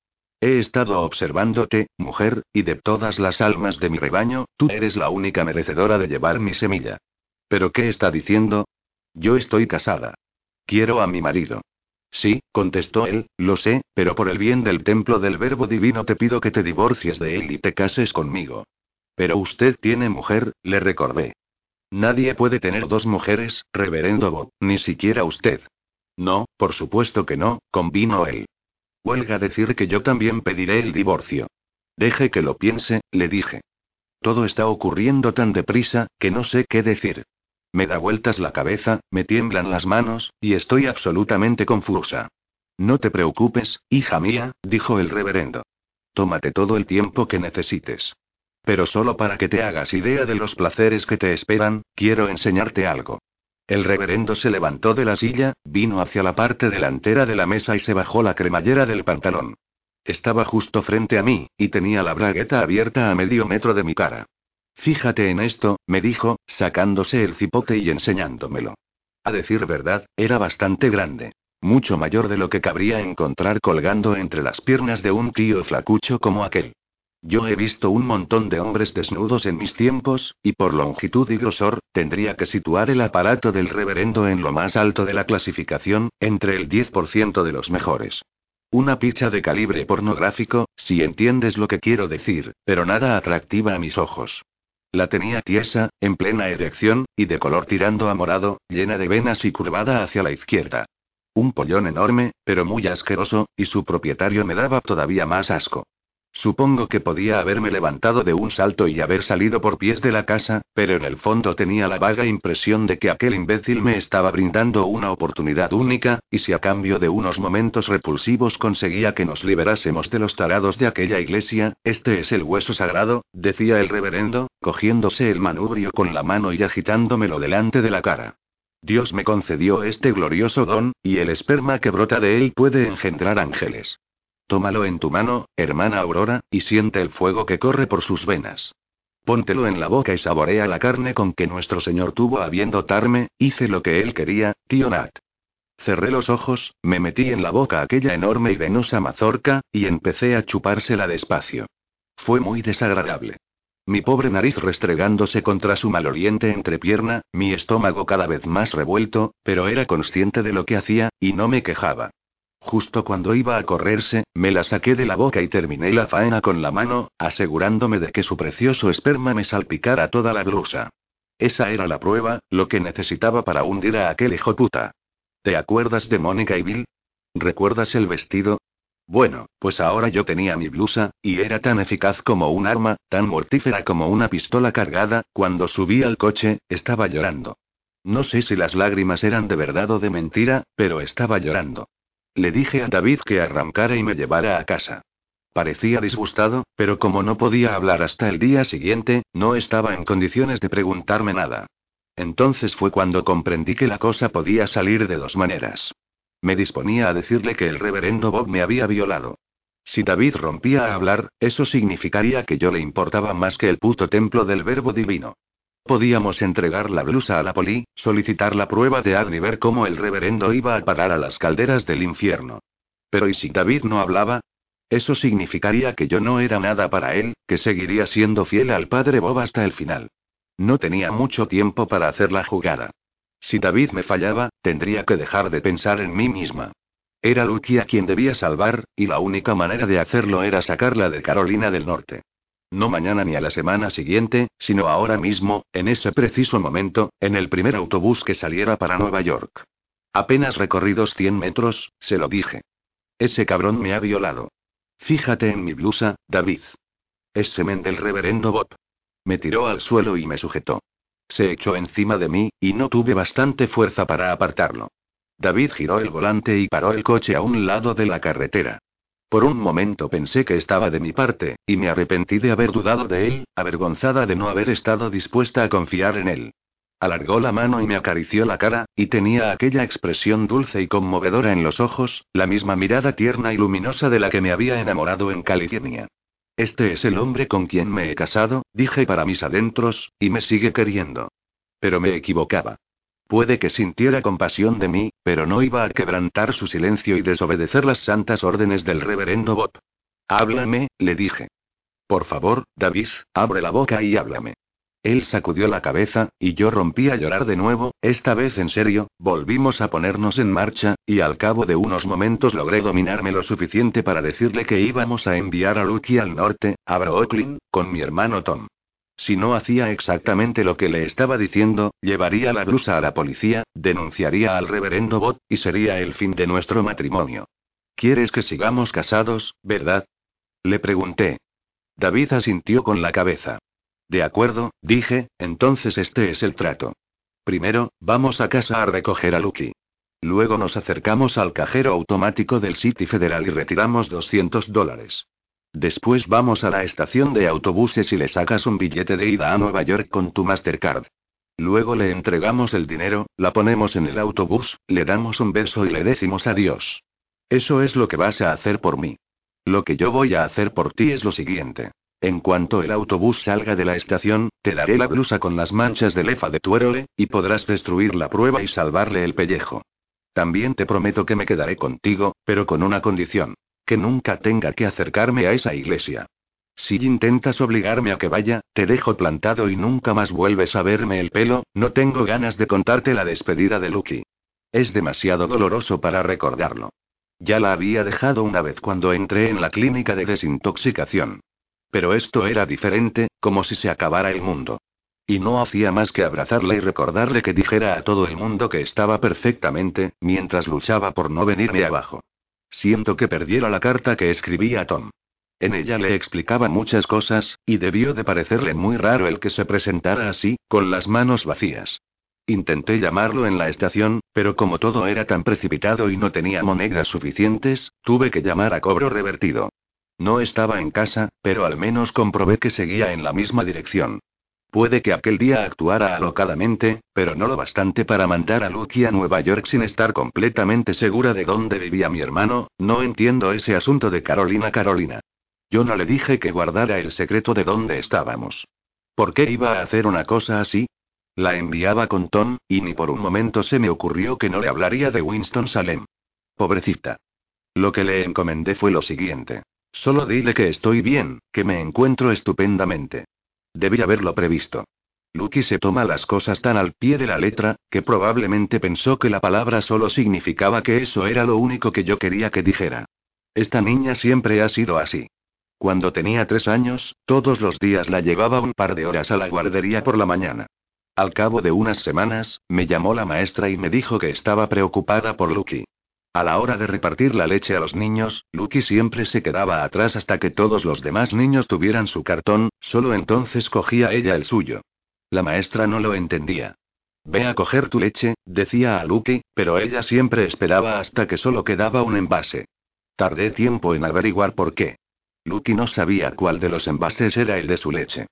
He estado observándote, mujer, y de todas las almas de mi rebaño, tú eres la única merecedora de llevar mi semilla. ¿Pero qué está diciendo? Yo estoy casada. Quiero a mi marido. Sí, contestó él, lo sé, pero por el bien del templo del Verbo Divino te pido que te divorcies de él y te cases conmigo. Pero usted tiene mujer, le recordé. Nadie puede tener dos mujeres, reverendo Bob, ni siquiera usted. No, por supuesto que no, convino él. Huelga decir que yo también pediré el divorcio. Deje que lo piense, le dije. Todo está ocurriendo tan deprisa, que no sé qué decir. Me da vueltas la cabeza, me tiemblan las manos, y estoy absolutamente confusa. No te preocupes, hija mía, dijo el reverendo. Tómate todo el tiempo que necesites. Pero solo para que te hagas idea de los placeres que te esperan, quiero enseñarte algo. El reverendo se levantó de la silla, vino hacia la parte delantera de la mesa y se bajó la cremallera del pantalón. Estaba justo frente a mí, y tenía la bragueta abierta a medio metro de mi cara. Fíjate en esto, me dijo, sacándose el cipote y enseñándomelo. A decir verdad, era bastante grande. Mucho mayor de lo que cabría encontrar colgando entre las piernas de un tío flacucho como aquel. Yo he visto un montón de hombres desnudos en mis tiempos, y por longitud y grosor, tendría que situar el aparato del reverendo en lo más alto de la clasificación, entre el 10% de los mejores. Una picha de calibre pornográfico, si entiendes lo que quiero decir, pero nada atractiva a mis ojos. La tenía tiesa, en plena erección, y de color tirando a morado, llena de venas y curvada hacia la izquierda. Un pollón enorme, pero muy asqueroso, y su propietario me daba todavía más asco. Supongo que podía haberme levantado de un salto y haber salido por pies de la casa, pero en el fondo tenía la vaga impresión de que aquel imbécil me estaba brindando una oportunidad única, y si a cambio de unos momentos repulsivos conseguía que nos liberásemos de los tarados de aquella iglesia, este es el hueso sagrado, decía el reverendo, cogiéndose el manubrio con la mano y agitándomelo delante de la cara. Dios me concedió este glorioso don, y el esperma que brota de él puede engendrar ángeles. Tómalo en tu mano, hermana Aurora, y siente el fuego que corre por sus venas. Póntelo en la boca y saborea la carne con que nuestro Señor tuvo a bien dotarme, hice lo que él quería, tío Nat. Cerré los ojos, me metí en la boca aquella enorme y venosa mazorca, y empecé a chupársela despacio. Fue muy desagradable. Mi pobre nariz restregándose contra su maloliente entrepierna, mi estómago cada vez más revuelto, pero era consciente de lo que hacía, y no me quejaba. Justo cuando iba a correrse, me la saqué de la boca y terminé la faena con la mano, asegurándome de que su precioso esperma me salpicara toda la blusa. Esa era la prueba, lo que necesitaba para hundir a aquel hijo puta. ¿Te acuerdas de Mónica y Bill? ¿Recuerdas el vestido? Bueno, pues ahora yo tenía mi blusa, y era tan eficaz como un arma, tan mortífera como una pistola cargada, cuando subí al coche, estaba llorando. No sé si las lágrimas eran de verdad o de mentira, pero estaba llorando. Le dije a David que arrancara y me llevara a casa. Parecía disgustado, pero como no podía hablar hasta el día siguiente, no estaba en condiciones de preguntarme nada. Entonces fue cuando comprendí que la cosa podía salir de dos maneras. Me disponía a decirle que el reverendo Bob me había violado. Si David rompía a hablar, eso significaría que yo le importaba más que el puto templo del verbo divino. Podíamos entregar la blusa a la poli, solicitar la prueba de ADN y ver cómo el reverendo iba a parar a las calderas del infierno. Pero ¿y si David no hablaba? Eso significaría que yo no era nada para él, que seguiría siendo fiel al padre Bob hasta el final. No tenía mucho tiempo para hacer la jugada. Si David me fallaba, tendría que dejar de pensar en mí misma. Era Lucky quien debía salvar, y la única manera de hacerlo era sacarla de Carolina del Norte. No mañana ni a la semana siguiente, sino ahora mismo, en ese preciso momento, en el primer autobús que saliera para Nueva York. Apenas recorridos 100 metros, se lo dije. Ese cabrón me ha violado. Fíjate en mi blusa, David. Es semen del reverendo Bob. Me tiró al suelo y me sujetó. Se echó encima de mí, y no tuve bastante fuerza para apartarlo. David giró el volante y paró el coche a un lado de la carretera. Por un momento pensé que estaba de mi parte, y me arrepentí de haber dudado de él, avergonzada de no haber estado dispuesta a confiar en él. Alargó la mano y me acarició la cara, y tenía aquella expresión dulce y conmovedora en los ojos, la misma mirada tierna y luminosa de la que me había enamorado en California. Este es el hombre con quien me he casado, dije para mis adentros, y me sigue queriendo. Pero me equivocaba. Puede que sintiera compasión de mí, pero no iba a quebrantar su silencio y desobedecer las santas órdenes del reverendo Bob. Háblame, le dije. Por favor, David, abre la boca y háblame. Él sacudió la cabeza, y yo rompí a llorar de nuevo, esta vez en serio, volvimos a ponernos en marcha, y al cabo de unos momentos logré dominarme lo suficiente para decirle que íbamos a enviar a Lucky al norte, a Brooklyn, con mi hermano Tom. Si no hacía exactamente lo que le estaba diciendo, llevaría la blusa a la policía, denunciaría al reverendo Bot, y sería el fin de nuestro matrimonio. ¿Quieres que sigamos casados, verdad? Le pregunté. David asintió con la cabeza. De acuerdo, dije, entonces este es el trato. Primero, vamos a casa a recoger a Lucky. Luego nos acercamos al cajero automático del City Federal y retiramos 200 dólares. Después vamos a la estación de autobuses y le sacas un billete de ida a Nueva York con tu Mastercard. Luego le entregamos el dinero, la ponemos en el autobús, le damos un beso y le decimos adiós. Eso es lo que vas a hacer por mí. Lo que yo voy a hacer por ti es lo siguiente. En cuanto el autobús salga de la estación, te daré la blusa con las manchas de lefa de tu héroe, y podrás destruir la prueba y salvarle el pellejo. También te prometo que me quedaré contigo, pero con una condición. Que nunca tenga que acercarme a esa iglesia. Si intentas obligarme a que vaya, te dejo plantado y nunca más vuelves a verme el pelo, no tengo ganas de contarte la despedida de Lucky. Es demasiado doloroso para recordarlo. Ya la había dejado una vez cuando entré en la clínica de desintoxicación. Pero esto era diferente, como si se acabara el mundo. Y no hacía más que abrazarle y recordarle que dijera a todo el mundo que estaba perfectamente, mientras luchaba por no venirme abajo. Siento que perdiera la carta que escribí a Tom. En ella le explicaba muchas cosas, y debió de parecerle muy raro el que se presentara así, con las manos vacías. Intenté llamarlo en la estación, pero como todo era tan precipitado y no tenía monedas suficientes, tuve que llamar a cobro revertido. No estaba en casa, pero al menos comprobé que seguía en la misma dirección. Puede que aquel día actuara alocadamente, pero no lo bastante para mandar a Lucky a Nueva York sin estar completamente segura de dónde vivía mi hermano, no entiendo ese asunto de Carolina Carolina. Yo no le dije que guardara el secreto de dónde estábamos. ¿Por qué iba a hacer una cosa así? La enviaba con Tom, y ni por un momento se me ocurrió que no le hablaría de Winston Salem. Pobrecita. Lo que le encomendé fue lo siguiente. Solo dile que estoy bien, que me encuentro estupendamente. Debí haberlo previsto. Lucky se toma las cosas tan al pie de la letra, que probablemente pensó que la palabra solo significaba que eso era lo único que yo quería que dijera. Esta niña siempre ha sido así. Cuando tenía tres años, todos los días la llevaba un par de horas a la guardería por la mañana. Al cabo de unas semanas, me llamó la maestra y me dijo que estaba preocupada por Lucky. A la hora de repartir la leche a los niños, Lucky siempre se quedaba atrás hasta que todos los demás niños tuvieran su cartón, solo entonces cogía ella el suyo. La maestra no lo entendía. Ve a coger tu leche, decía a Lucky, pero ella siempre esperaba hasta que solo quedaba un envase. Tardé tiempo en averiguar por qué. Lucky no sabía cuál de los envases era el de su leche.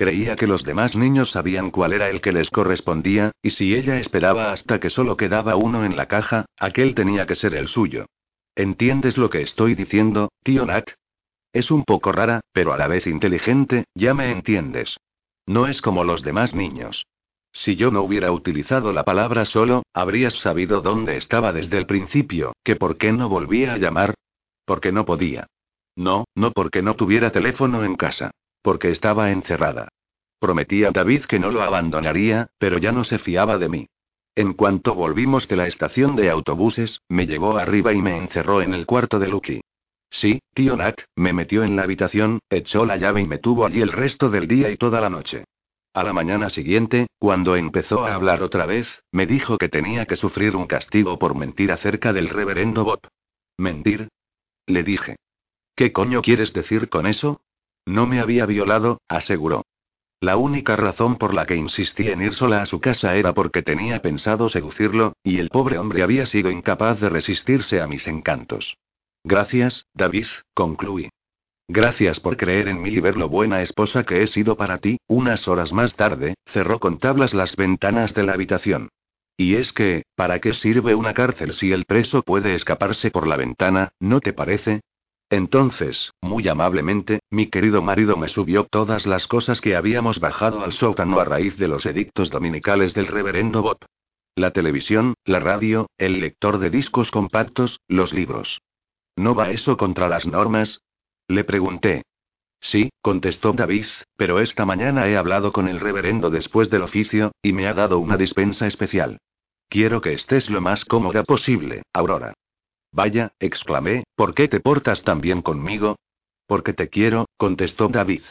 Creía que los demás niños sabían cuál era el que les correspondía, y si ella esperaba hasta que solo quedaba uno en la caja, aquel tenía que ser el suyo. ¿Entiendes lo que estoy diciendo, tío Nat? Es un poco rara, pero a la vez inteligente, ya me entiendes. No es como los demás niños. Si yo no hubiera utilizado la palabra solo, habrías sabido dónde estaba desde el principio, que por qué no volvía a llamar. Porque no podía. No, no porque no tuviera teléfono en casa. Porque estaba encerrada. Prometí a David que no lo abandonaría, pero ya no se fiaba de mí. En cuanto volvimos de la estación de autobuses, me llevó arriba y me encerró en el cuarto de Lucky. Sí, tío Nat, me metió en la habitación, echó la llave y me tuvo allí el resto del día y toda la noche. A la mañana siguiente, cuando empezó a hablar otra vez, me dijo que tenía que sufrir un castigo por mentir acerca del reverendo Bob. ¿Mentir? Le dije. ¿Qué coño quieres decir con eso? No me había violado, aseguró. La única razón por la que insistí en ir sola a su casa era porque tenía pensado seducirlo, y el pobre hombre había sido incapaz de resistirse a mis encantos. Gracias, David, concluí. Gracias por creer en mí y ver lo buena esposa que he sido para ti. Unas horas más tarde, cerró con tablas las ventanas de la habitación. Y es que, ¿para qué sirve una cárcel si el preso puede escaparse por la ventana, no te parece? Entonces, muy amablemente, mi querido marido me subió todas las cosas que habíamos bajado al sótano a raíz de los edictos dominicales del reverendo Bob. La televisión, la radio, el lector de discos compactos, los libros. ¿No va eso contra las normas? Le pregunté. Sí, contestó David, pero esta mañana he hablado con el reverendo después del oficio, y me ha dado una dispensa especial. Quiero que estés lo más cómoda posible, Aurora. Vaya, exclamé, ¿por qué te portas tan bien conmigo? Porque te quiero, contestó David.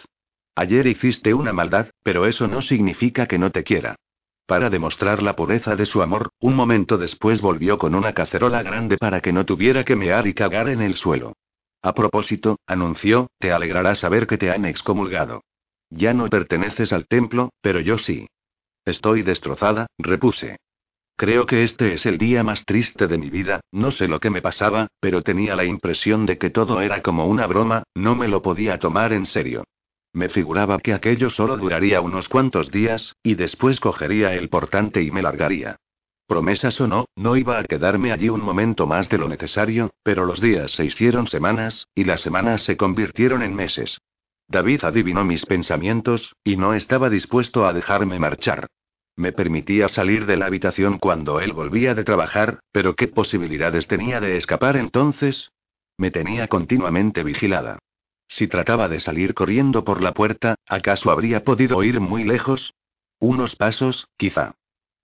Ayer hiciste una maldad, pero eso no significa que no te quiera. Para demostrar la pureza de su amor, un momento después volvió con una cacerola grande para que no tuviera que mear y cagar en el suelo. A propósito, anunció, te alegrará saber que te han excomulgado. Ya no perteneces al templo, pero yo sí. Estoy destrozada, repuse. Creo que este es el día más triste de mi vida, no sé lo que me pasaba, pero tenía la impresión de que todo era como una broma, no me lo podía tomar en serio. Me figuraba que aquello solo duraría unos cuantos días, y después cogería el portante y me largaría. Promesas o no, no iba a quedarme allí un momento más de lo necesario, pero los días se hicieron semanas, y las semanas se convirtieron en meses. David adivinó mis pensamientos, y no estaba dispuesto a dejarme marchar. Me permitía salir de la habitación cuando él volvía de trabajar, pero ¿qué posibilidades tenía de escapar entonces? Me tenía continuamente vigilada. Si trataba de salir corriendo por la puerta, ¿acaso habría podido ir muy lejos? Unos pasos, quizá.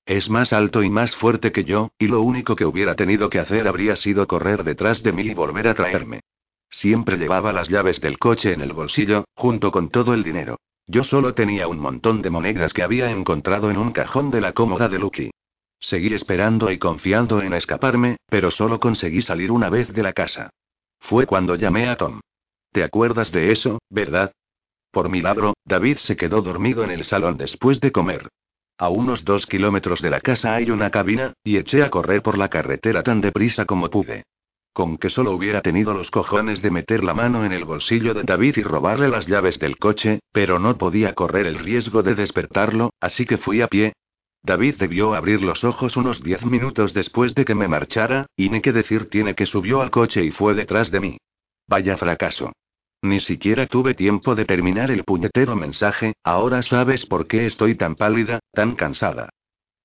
Es más alto y más fuerte que yo, y lo único que hubiera tenido que hacer habría sido correr detrás de mí y volver a traerme. Siempre llevaba las llaves del coche en el bolsillo, junto con todo el dinero. Yo solo tenía un montón de monedas que había encontrado en un cajón de la cómoda de Lucky. Seguí esperando y confiando en escaparme, pero solo conseguí salir una vez de la casa. Fue cuando llamé a Tom. ¿Te acuerdas de eso, verdad? Por milagro, David se quedó dormido en el salón después de comer. A unos dos kilómetros de la casa hay una cabina, y eché a correr por la carretera tan deprisa como pude. Con que solo hubiera tenido los cojones de meter la mano en el bolsillo de David y robarle las llaves del coche, pero no podía correr el riesgo de despertarlo, así que fui a pie. David debió abrir los ojos unos diez minutos después de que me marchara, y ni que decir tiene que subió al coche y fue detrás de mí. Vaya fracaso. Ni siquiera tuve tiempo de terminar el puñetero mensaje, ahora sabes por qué estoy tan pálida, tan cansada.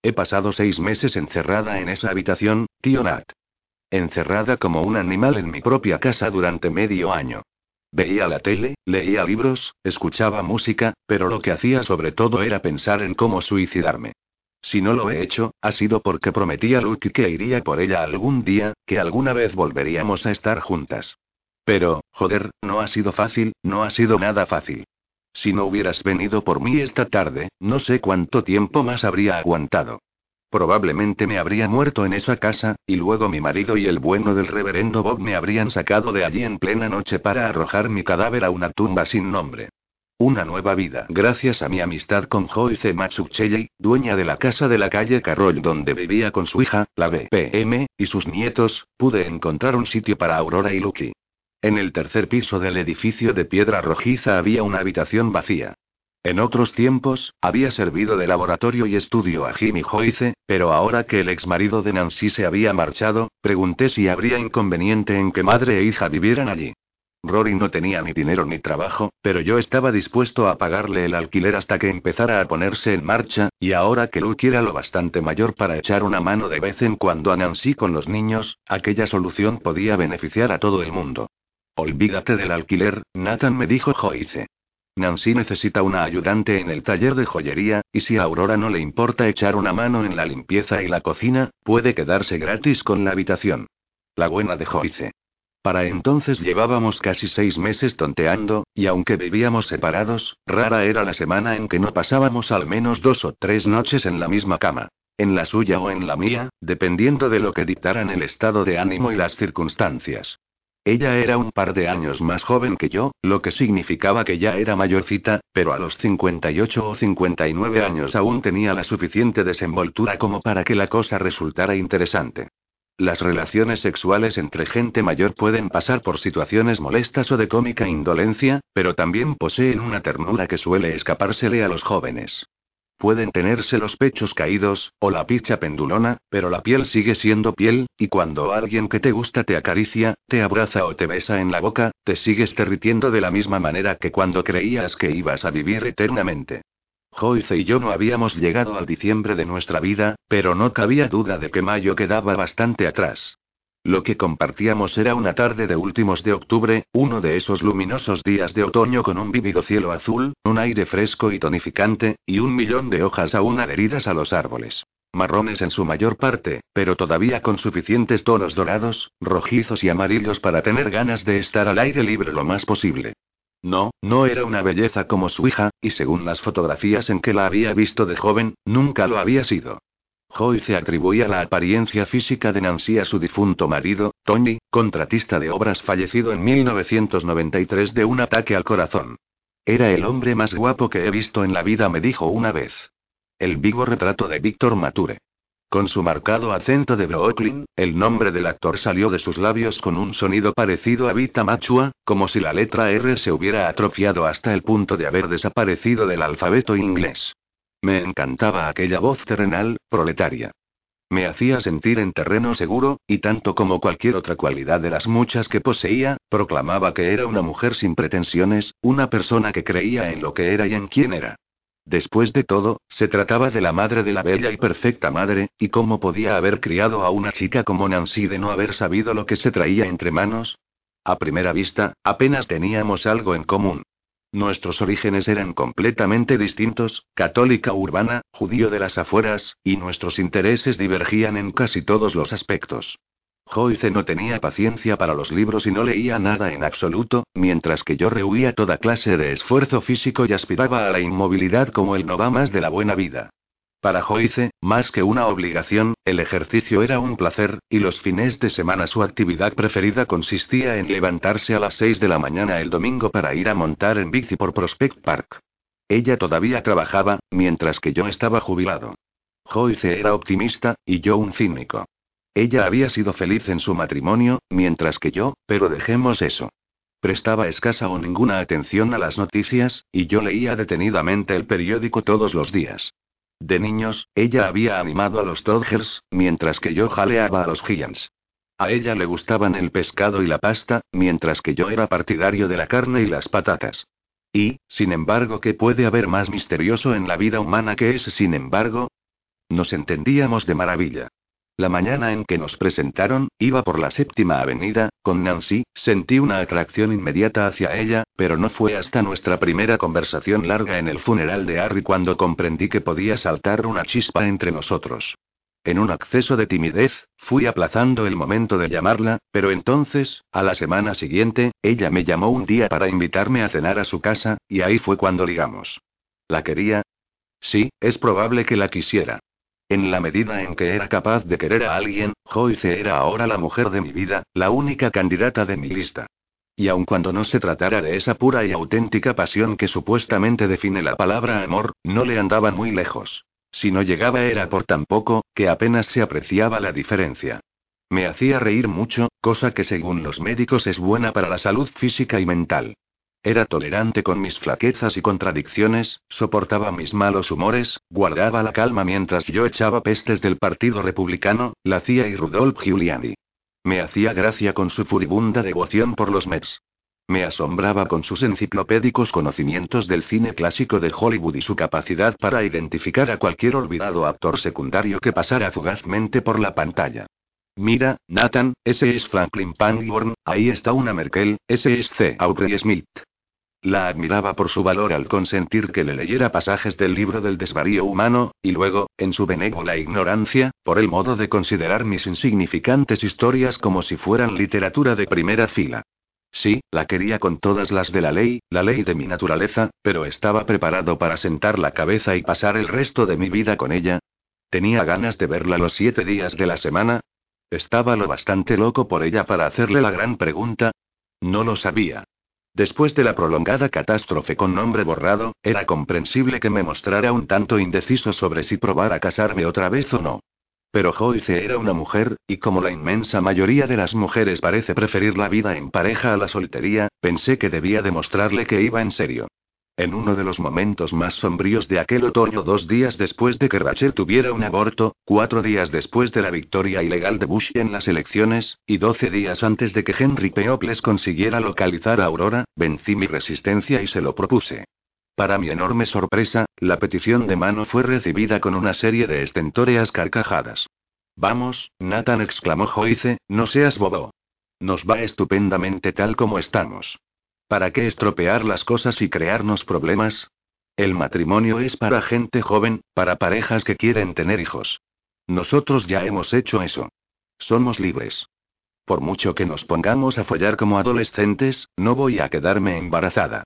He pasado seis meses encerrada en esa habitación, tío Nat. Encerrada como un animal en mi propia casa durante medio año. Veía la tele, leía libros, escuchaba música, pero lo que hacía sobre todo era pensar en cómo suicidarme. Si no lo he hecho, ha sido porque prometí a Luke que iría por ella algún día, que alguna vez volveríamos a estar juntas. Pero, joder, no ha sido fácil, no ha sido nada fácil. Si no hubieras venido por mí esta tarde, no sé cuánto tiempo más habría aguantado. Probablemente me habría muerto en esa casa, y luego mi marido y el bueno del reverendo Bob me habrían sacado de allí en plena noche para arrojar mi cadáver a una tumba sin nombre. Una nueva vida. Gracias a mi amistad con Joyce Matsuchelley, dueña de la casa de la calle Carroll donde vivía con su hija, la BPM, y sus nietos, pude encontrar un sitio para Aurora y Lucky. En el tercer piso del edificio de piedra rojiza había una habitación vacía. En otros tiempos, había servido de laboratorio y estudio a Jimmy Joyce, pero ahora que el exmarido de Nancy se había marchado, pregunté si habría inconveniente en que madre e hija vivieran allí. Rory no tenía ni dinero ni trabajo, pero yo estaba dispuesto a pagarle el alquiler hasta que empezara a ponerse en marcha, y ahora que Luke era lo bastante mayor para echar una mano de vez en cuando a Nancy con los niños, aquella solución podía beneficiar a todo el mundo. Olvídate del alquiler, Nathan me dijo Joyce. Nancy necesita una ayudante en el taller de joyería, y si a Aurora no le importa echar una mano en la limpieza y la cocina, puede quedarse gratis con la habitación. La buena de Joyce. Para entonces llevábamos casi seis meses tonteando, y aunque vivíamos separados, rara era la semana en que no pasábamos al menos dos o tres noches en la misma cama. En la suya o en la mía, dependiendo de lo que dictaran el estado de ánimo y las circunstancias. Ella era un par de años más joven que yo, lo que significaba que ya era mayorcita, pero a los 58 o 59 años aún tenía la suficiente desenvoltura como para que la cosa resultara interesante. Las relaciones sexuales entre gente mayor pueden pasar por situaciones molestas o de cómica indolencia, pero también poseen una ternura que suele escapársele a los jóvenes. Pueden tenerse los pechos caídos, o la picha pendulona, pero la piel sigue siendo piel, y cuando alguien que te gusta te acaricia, te abraza o te besa en la boca, te sigues derritiendo de la misma manera que cuando creías que ibas a vivir eternamente. Joyce y yo no habíamos llegado al diciembre de nuestra vida, pero no cabía duda de que mayo quedaba bastante atrás. Lo que compartíamos era una tarde de últimos de octubre, uno de esos luminosos días de otoño con un vívido cielo azul, un aire fresco y tonificante, y un millón de hojas aún adheridas a los árboles. Marrones en su mayor parte, pero todavía con suficientes tonos dorados, rojizos y amarillos para tener ganas de estar al aire libre lo más posible. No, no era una belleza como su hija, y según las fotografías en que la había visto de joven, nunca lo había sido. Joyce atribuía la apariencia física de Nancy a su difunto marido, Tony, contratista de obras fallecido en 1993 de un ataque al corazón. Era el hombre más guapo que he visto en la vida, me dijo una vez. El vivo retrato de Víctor Mature. Con su marcado acento de Brooklyn, el nombre del actor salió de sus labios con un sonido parecido a Vita Machua, como si la letra R se hubiera atrofiado hasta el punto de haber desaparecido del alfabeto inglés. Me encantaba aquella voz terrenal, proletaria. Me hacía sentir en terreno seguro, y tanto como cualquier otra cualidad de las muchas que poseía, proclamaba que era una mujer sin pretensiones, una persona que creía en lo que era y en quién era. Después de todo, se trataba de la madre de la bella y perfecta madre, y cómo podía haber criado a una chica como Nancy de no haber sabido lo que se traía entre manos. A primera vista, apenas teníamos algo en común. Nuestros orígenes eran completamente distintos, católica urbana, judío de las afueras, y nuestros intereses divergían en casi todos los aspectos. Joyce no tenía paciencia para los libros y no leía nada en absoluto, mientras que yo rehuía toda clase de esfuerzo físico y aspiraba a la inmovilidad como el no va más de la buena vida. Para Joyce, más que una obligación, el ejercicio era un placer, y los fines de semana su actividad preferida consistía en levantarse a las 6 de la mañana el domingo para ir a montar en bici por Prospect Park. Ella todavía trabajaba, mientras que yo estaba jubilado. Joyce era optimista, y yo un cínico. Ella había sido feliz en su matrimonio, mientras que yo, pero dejemos eso. Prestaba escasa o ninguna atención a las noticias, y yo leía detenidamente el periódico todos los días. De niños, ella había animado a los Dodgers, mientras que yo jaleaba a los Giants. A ella le gustaban el pescado y la pasta, mientras que yo era partidario de la carne y las patatas. Y, sin embargo, ¿qué puede haber más misterioso en la vida humana que ese sin embargo? Nos entendíamos de maravilla. La mañana en que nos presentaron, iba por la séptima avenida, con Nancy, sentí una atracción inmediata hacia ella, pero no fue hasta nuestra primera conversación larga en el funeral de Harry cuando comprendí que podía saltar una chispa entre nosotros. En un acceso de timidez, fui aplazando el momento de llamarla, pero entonces, a la semana siguiente, ella me llamó un día para invitarme a cenar a su casa, y ahí fue cuando ligamos. ¿La quería? Sí, es probable que la quisiera. En la medida en que era capaz de querer a alguien, Joyce era ahora la mujer de mi vida, la única candidata de mi lista. Y aun cuando no se tratara de esa pura y auténtica pasión que supuestamente define la palabra amor, no le andaban muy lejos. Si no llegaba era por tan poco, que apenas se apreciaba la diferencia. Me hacía reír mucho, cosa que según los médicos es buena para la salud física y mental. Era tolerante con mis flaquezas y contradicciones, soportaba mis malos humores, guardaba la calma mientras yo echaba pestes del Partido Republicano, la CIA y Rudolf Giuliani. Me hacía gracia con su furibunda devoción por los Mets. Me asombraba con sus enciclopédicos conocimientos del cine clásico de Hollywood y su capacidad para identificar a cualquier olvidado actor secundario que pasara fugazmente por la pantalla. Mira, Nathan, ese es Franklin Pangborn, ahí está una Merkel, ese es C. Aubrey Smith. La admiraba por su valor al consentir que le leyera pasajes del libro del desvarío humano, y luego, en su benévola ignorancia, por el modo de considerar mis insignificantes historias como si fueran literatura de primera fila. Sí, la quería con todas las de la ley, la ley de mi naturaleza, pero estaba preparado para sentar la cabeza y pasar el resto de mi vida con ella. Tenía ganas de verla los siete días de la semana. Estaba lo bastante loco por ella para hacerle la gran pregunta. No lo sabía. Después de la prolongada catástrofe con nombre borrado, era comprensible que me mostrara un tanto indeciso sobre si probar a casarme otra vez o no. Pero Joyce era una mujer, y como la inmensa mayoría de las mujeres parece preferir la vida en pareja a la soltería, pensé que debía demostrarle que iba en serio. En uno de los momentos más sombríos de aquel otoño, dos días después de que Rachel tuviera un aborto, cuatro días después de la victoria ilegal de Bush en las elecciones, y doce días antes de que Henry Peoples consiguiera localizar a Aurora, vencí mi resistencia y se lo propuse. Para mi enorme sorpresa, la petición de mano fue recibida con una serie de estentóreas carcajadas. Vamos, Nathan exclamó Joyce, no seas bobo. Nos va estupendamente tal como estamos. ¿Para qué estropear las cosas y crearnos problemas? El matrimonio es para gente joven, para parejas que quieren tener hijos. Nosotros ya hemos hecho eso. Somos libres. Por mucho que nos pongamos a follar como adolescentes, no voy a quedarme embarazada.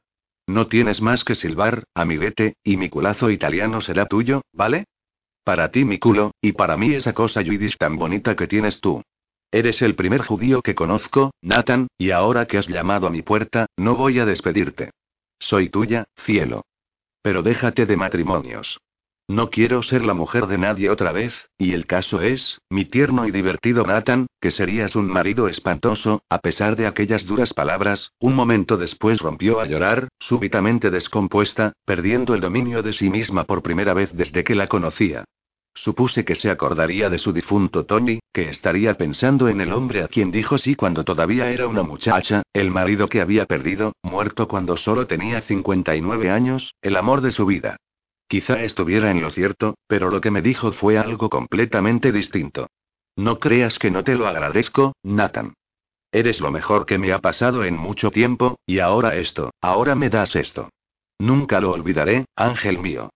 No tienes más que silbar, amiguete, y mi culazo italiano será tuyo, ¿vale? Para ti mi culo, y para mí esa cosa yiddish tan bonita que tienes tú. Eres el primer judío que conozco, Nathan, y ahora que has llamado a mi puerta, no voy a despedirte. Soy tuya, cielo. Pero déjate de matrimonios. No quiero ser la mujer de nadie otra vez, y el caso es, mi tierno y divertido Nathan, que serías un marido espantoso, a pesar de aquellas duras palabras, un momento después rompió a llorar, súbitamente descompuesta, perdiendo el dominio de sí misma por primera vez desde que la conocía. Supuse que se acordaría de su difunto Tony, que estaría pensando en el hombre a quien dijo sí cuando todavía era una muchacha, el marido que había perdido, muerto cuando solo tenía 59 años, el amor de su vida. Quizá estuviera en lo cierto, pero lo que me dijo fue algo completamente distinto. No creas que no te lo agradezco, Nathan. Eres lo mejor que me ha pasado en mucho tiempo, y ahora esto, ahora me das esto. Nunca lo olvidaré, ángel mío.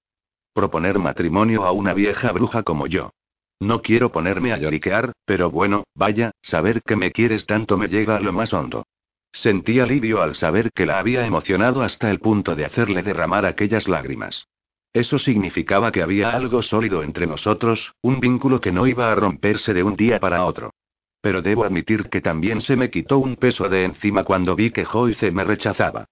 Proponer matrimonio a una vieja bruja como yo. No quiero ponerme a lloriquear, pero bueno, vaya, saber que me quieres tanto me llega a lo más hondo. Sentí alivio al saber que la había emocionado hasta el punto de hacerle derramar aquellas lágrimas. Eso significaba que había algo sólido entre nosotros, un vínculo que no iba a romperse de un día para otro. Pero debo admitir que también se me quitó un peso de encima cuando vi que Joyce me rechazaba.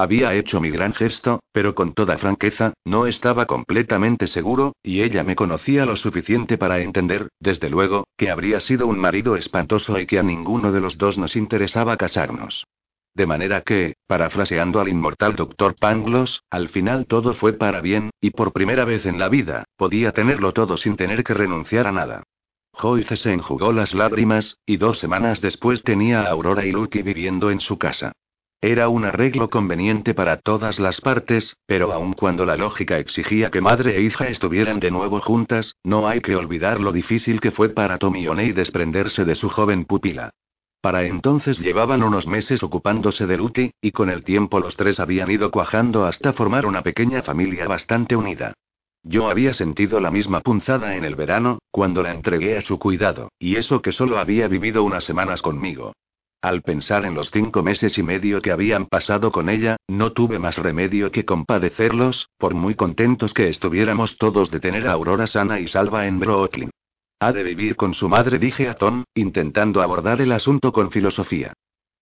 Había hecho mi gran gesto, pero con toda franqueza, no estaba completamente seguro, y ella me conocía lo suficiente para entender, desde luego, que habría sido un marido espantoso y que a ninguno de los dos nos interesaba casarnos. De manera que, parafraseando al inmortal Dr. Pangloss, al final todo fue para bien, y por primera vez en la vida, podía tenerlo todo sin tener que renunciar a nada. Joyce se enjugó las lágrimas, y dos semanas después tenía a Aurora y Lucky viviendo en su casa. Era un arreglo conveniente para todas las partes, pero aun cuando la lógica exigía que madre e hija estuvieran de nuevo juntas, no hay que olvidar lo difícil que fue para Tommy O'Neill desprenderse de su joven pupila. Para entonces llevaban unos meses ocupándose de Lucky, y con el tiempo los tres habían ido cuajando hasta formar una pequeña familia bastante unida. Yo había sentido la misma punzada en el verano, cuando la entregué a su cuidado, y eso que solo había vivido unas semanas conmigo. Al pensar en los cinco meses y medio que habían pasado con ella, no tuve más remedio que compadecerlos, por muy contentos que estuviéramos todos de tener a Aurora sana y salva en Brooklyn. Ha de vivir con su madre, dije a Tom, intentando abordar el asunto con filosofía.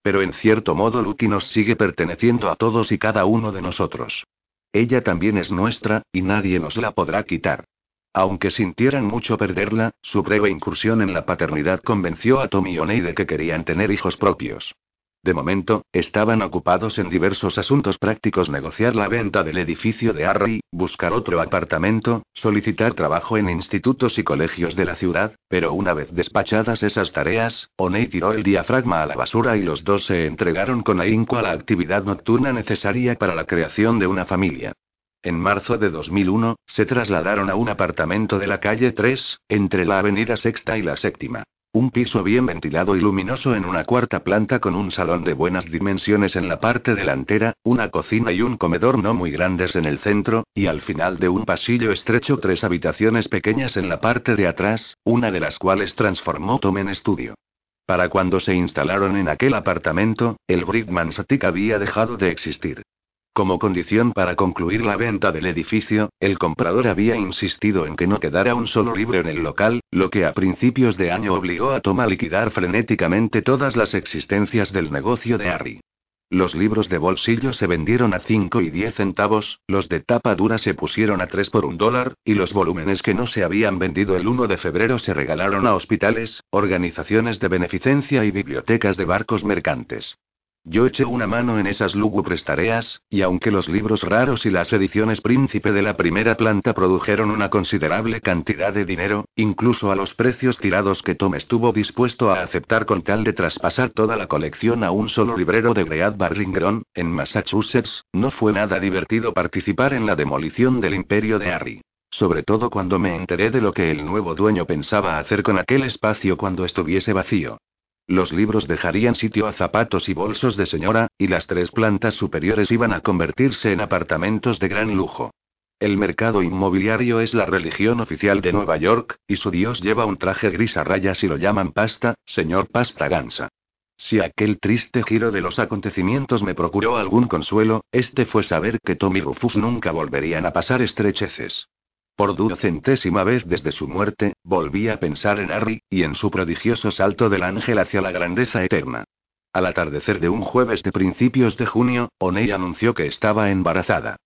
Pero en cierto modo Lucky nos sigue perteneciendo a todos y cada uno de nosotros. Ella también es nuestra, y nadie nos la podrá quitar. Aunque sintieran mucho perderla, su breve incursión en la paternidad convenció a Tommy y O'Neill de que querían tener hijos propios. De momento, estaban ocupados en diversos asuntos prácticos, negociar la venta del edificio de Harry, buscar otro apartamento, solicitar trabajo en institutos y colegios de la ciudad, pero una vez despachadas esas tareas, O'Neill tiró el diafragma a la basura y los dos se entregaron con ahínco a la actividad nocturna necesaria para la creación de una familia. En marzo de 2001, se trasladaron a un apartamento de la calle 3, entre la avenida Sexta y la Séptima. Un piso bien ventilado y luminoso en una cuarta planta con un salón de buenas dimensiones en la parte delantera, una cocina y un comedor no muy grandes en el centro, y al final de un pasillo estrecho tres habitaciones pequeñas en la parte de atrás, una de las cuales transformó Tom en estudio. Para cuando se instalaron en aquel apartamento, el Brickman's Attic había dejado de existir. Como condición para concluir la venta del edificio, el comprador había insistido en que no quedara un solo libro en el local, lo que a principios de año obligó a Tom a liquidar frenéticamente todas las existencias del negocio de Harry. Los libros de bolsillo se vendieron a 5 y 10 centavos, los de tapa dura se pusieron a 3 por un dólar, y los volúmenes que no se habían vendido el 1 de febrero se regalaron a hospitales, organizaciones de beneficencia y bibliotecas de barcos mercantes. Yo eché una mano en esas lúgubres tareas, y aunque los libros raros y las ediciones príncipe de la primera planta produjeron una considerable cantidad de dinero, incluso a los precios tirados que Tom estuvo dispuesto a aceptar con tal de traspasar toda la colección a un solo librero de Great Barrington, en Massachusetts, no fue nada divertido participar en la demolición del imperio de Harry. Sobre todo cuando me enteré de lo que el nuevo dueño pensaba hacer con aquel espacio cuando estuviese vacío. Los libros dejarían sitio a zapatos y bolsos de señora, y las tres plantas superiores iban a convertirse en apartamentos de gran lujo. El mercado inmobiliario es la religión oficial de Nueva York, y su dios lleva un traje gris a rayas y lo llaman pasta, señor pasta gansa. Si aquel triste giro de los acontecimientos me procuró algún consuelo, este fue saber que Tommy y Rufus nunca volverían a pasar estrecheces. Por duocentésima vez desde su muerte, volví a pensar en Harry, y en su prodigioso salto del ángel hacia la grandeza eterna. Al atardecer de un jueves de principios de junio, O'Neill anunció que estaba embarazada.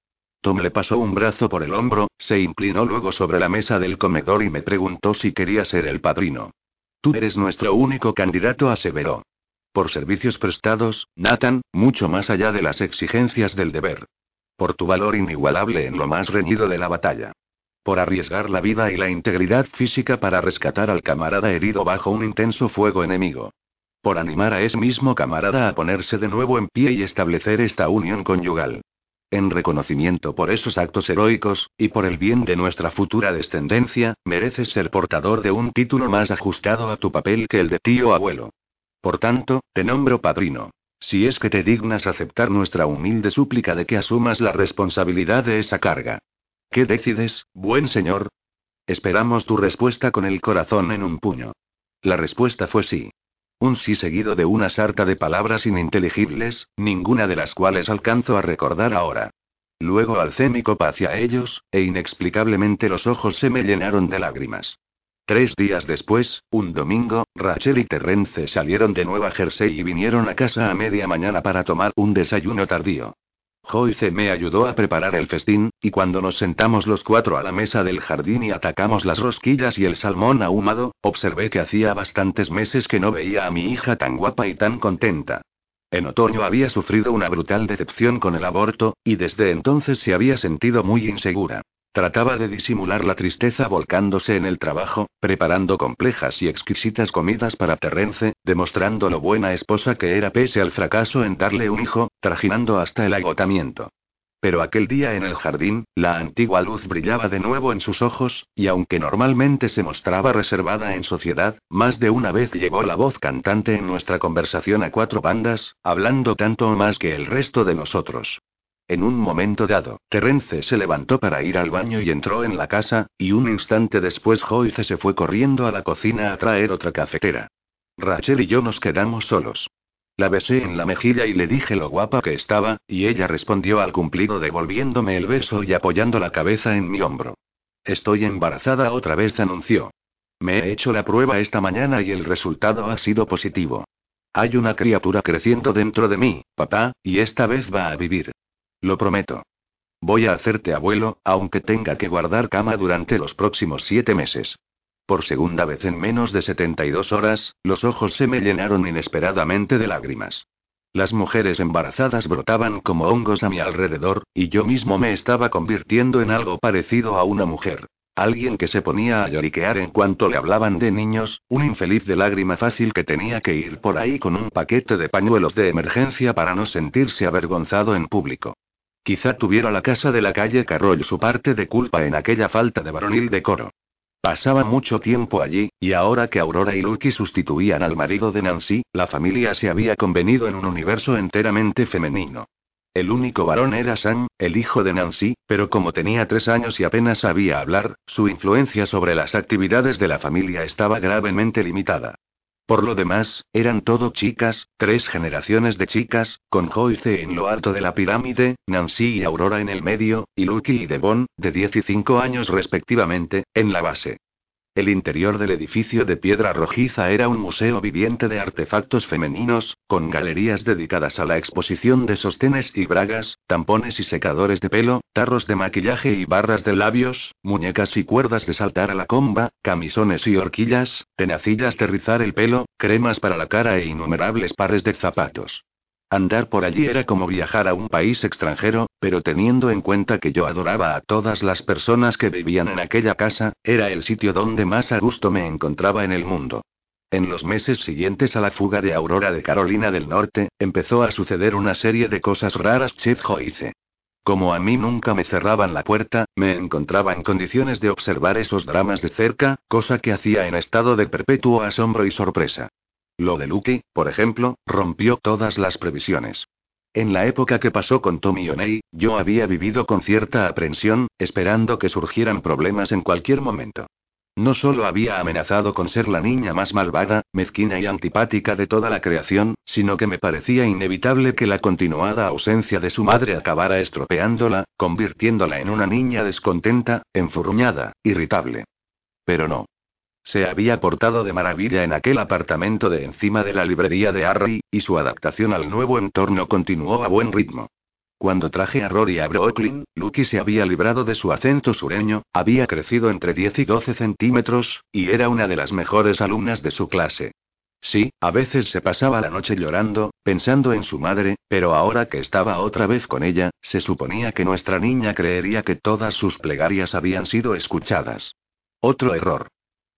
Tom le pasó un brazo por el hombro, se inclinó luego sobre la mesa del comedor y me preguntó si quería ser el padrino. Tú eres nuestro único candidato, aseveró. Por servicios prestados, Nathan, mucho más allá de las exigencias del deber. Por tu valor inigualable en lo más reñido de la batalla. Por arriesgar la vida y la integridad física para rescatar al camarada herido bajo un intenso fuego enemigo. Por animar a ese mismo camarada a ponerse de nuevo en pie y establecer esta unión conyugal. En reconocimiento por esos actos heroicos, y por el bien de nuestra futura descendencia, mereces ser portador de un título más ajustado a tu papel que el de tío abuelo. Por tanto, te nombro padrino. Si es que te dignas aceptar nuestra humilde súplica de que asumas la responsabilidad de esa carga. ¿Qué decides, buen señor? Esperamos tu respuesta con el corazón en un puño. La respuesta fue sí. Un sí seguido de una sarta de palabras ininteligibles, ninguna de las cuales alcanzo a recordar ahora. Luego alcé mi copa hacia ellos, e inexplicablemente los ojos se me llenaron de lágrimas. Tres días después, un domingo, Rachel y Terrence salieron de Nueva Jersey y vinieron a casa a media mañana para tomar un desayuno tardío. Joyce me ayudó a preparar el festín, y cuando nos sentamos los cuatro a la mesa del jardín y atacamos las rosquillas y el salmón ahumado, observé que hacía bastantes meses que no veía a mi hija tan guapa y tan contenta. En otoño había sufrido una brutal decepción con el aborto, y desde entonces se había sentido muy insegura. Trataba de disimular la tristeza volcándose en el trabajo, preparando complejas y exquisitas comidas para Terrence, demostrando lo buena esposa que era pese al fracaso en darle un hijo, trajinando hasta el agotamiento. Pero aquel día en el jardín, la antigua luz brillaba de nuevo en sus ojos, y aunque normalmente se mostraba reservada en sociedad, más de una vez llegó la voz cantante en nuestra conversación a cuatro bandas, hablando tanto o más que el resto de nosotros. En un momento dado, Terence se levantó para ir al baño y entró en la casa, y un instante después Joyce se fue corriendo a la cocina a traer otra cafetera. Rachel y yo nos quedamos solos. La besé en la mejilla y le dije lo guapa que estaba, y ella respondió al cumplido devolviéndome el beso y apoyando la cabeza en mi hombro. Estoy embarazada otra vez, anunció. Me he hecho la prueba esta mañana y el resultado ha sido positivo. Hay una criatura creciendo dentro de mí, papá, y esta vez va a vivir. Lo prometo. Voy a hacerte abuelo, aunque tenga que guardar cama durante los próximos siete meses. Por segunda vez en menos de 72 horas, los ojos se me llenaron inesperadamente de lágrimas. Las mujeres embarazadas brotaban como hongos a mi alrededor, y yo mismo me estaba convirtiendo en algo parecido a una mujer. Alguien que se ponía a lloriquear en cuanto le hablaban de niños, un infeliz de lágrima fácil que tenía que ir por ahí con un paquete de pañuelos de emergencia para no sentirse avergonzado en público. Quizá tuviera la casa de la calle Carroll su parte de culpa en aquella falta de varonil decoro. Pasaba mucho tiempo allí, y ahora que Aurora y Lucky sustituían al marido de Nancy, la familia se había convenido en un universo enteramente femenino. El único varón era Sam, el hijo de Nancy, pero como tenía tres años y apenas sabía hablar, su influencia sobre las actividades de la familia estaba gravemente limitada. Por lo demás, eran todo chicas, tres generaciones de chicas, con Joyce en lo alto de la pirámide, Nancy y Aurora en el medio, y Lucky y Devon, de 15 años respectivamente, en la base. El interior del edificio de piedra rojiza era un museo viviente de artefactos femeninos, con galerías dedicadas a la exposición de sostenes y bragas, tampones y secadores de pelo, tarros de maquillaje y barras de labios, muñecas y cuerdas de saltar a la comba, camisones y horquillas, tenacillas de rizar el pelo, cremas para la cara e innumerables pares de zapatos. Andar por allí era como viajar a un país extranjero, pero teniendo en cuenta que yo adoraba a todas las personas que vivían en aquella casa, era el sitio donde más a gusto me encontraba en el mundo. En los meses siguientes a la fuga de Aurora de Carolina del Norte, empezó a suceder una serie de cosas raras. Chef Joyce. Como a mí nunca me cerraban la puerta, me encontraba en condiciones de observar esos dramas de cerca, cosa que hacía en estado de perpetuo asombro y sorpresa. Lo de Lucky, por ejemplo, rompió todas las previsiones. En la época que pasó con Tommy O'Neill, yo había vivido con cierta aprensión, esperando que surgieran problemas en cualquier momento. No solo había amenazado con ser la niña más malvada, mezquina y antipática de toda la creación, sino que me parecía inevitable que la continuada ausencia de su madre acabara estropeándola, convirtiéndola en una niña descontenta, enfurruñada, irritable. Pero no. Se había portado de maravilla en aquel apartamento de encima de la librería de Harry, y su adaptación al nuevo entorno continuó a buen ritmo. Cuando traje a Rory a Brooklyn, Lucky se había librado de su acento sureño, había crecido entre 10 y 12 centímetros, y era una de las mejores alumnas de su clase. Sí, a veces se pasaba la noche llorando, pensando en su madre, pero ahora que estaba otra vez con ella, se suponía que nuestra niña creería que todas sus plegarias habían sido escuchadas. Otro error.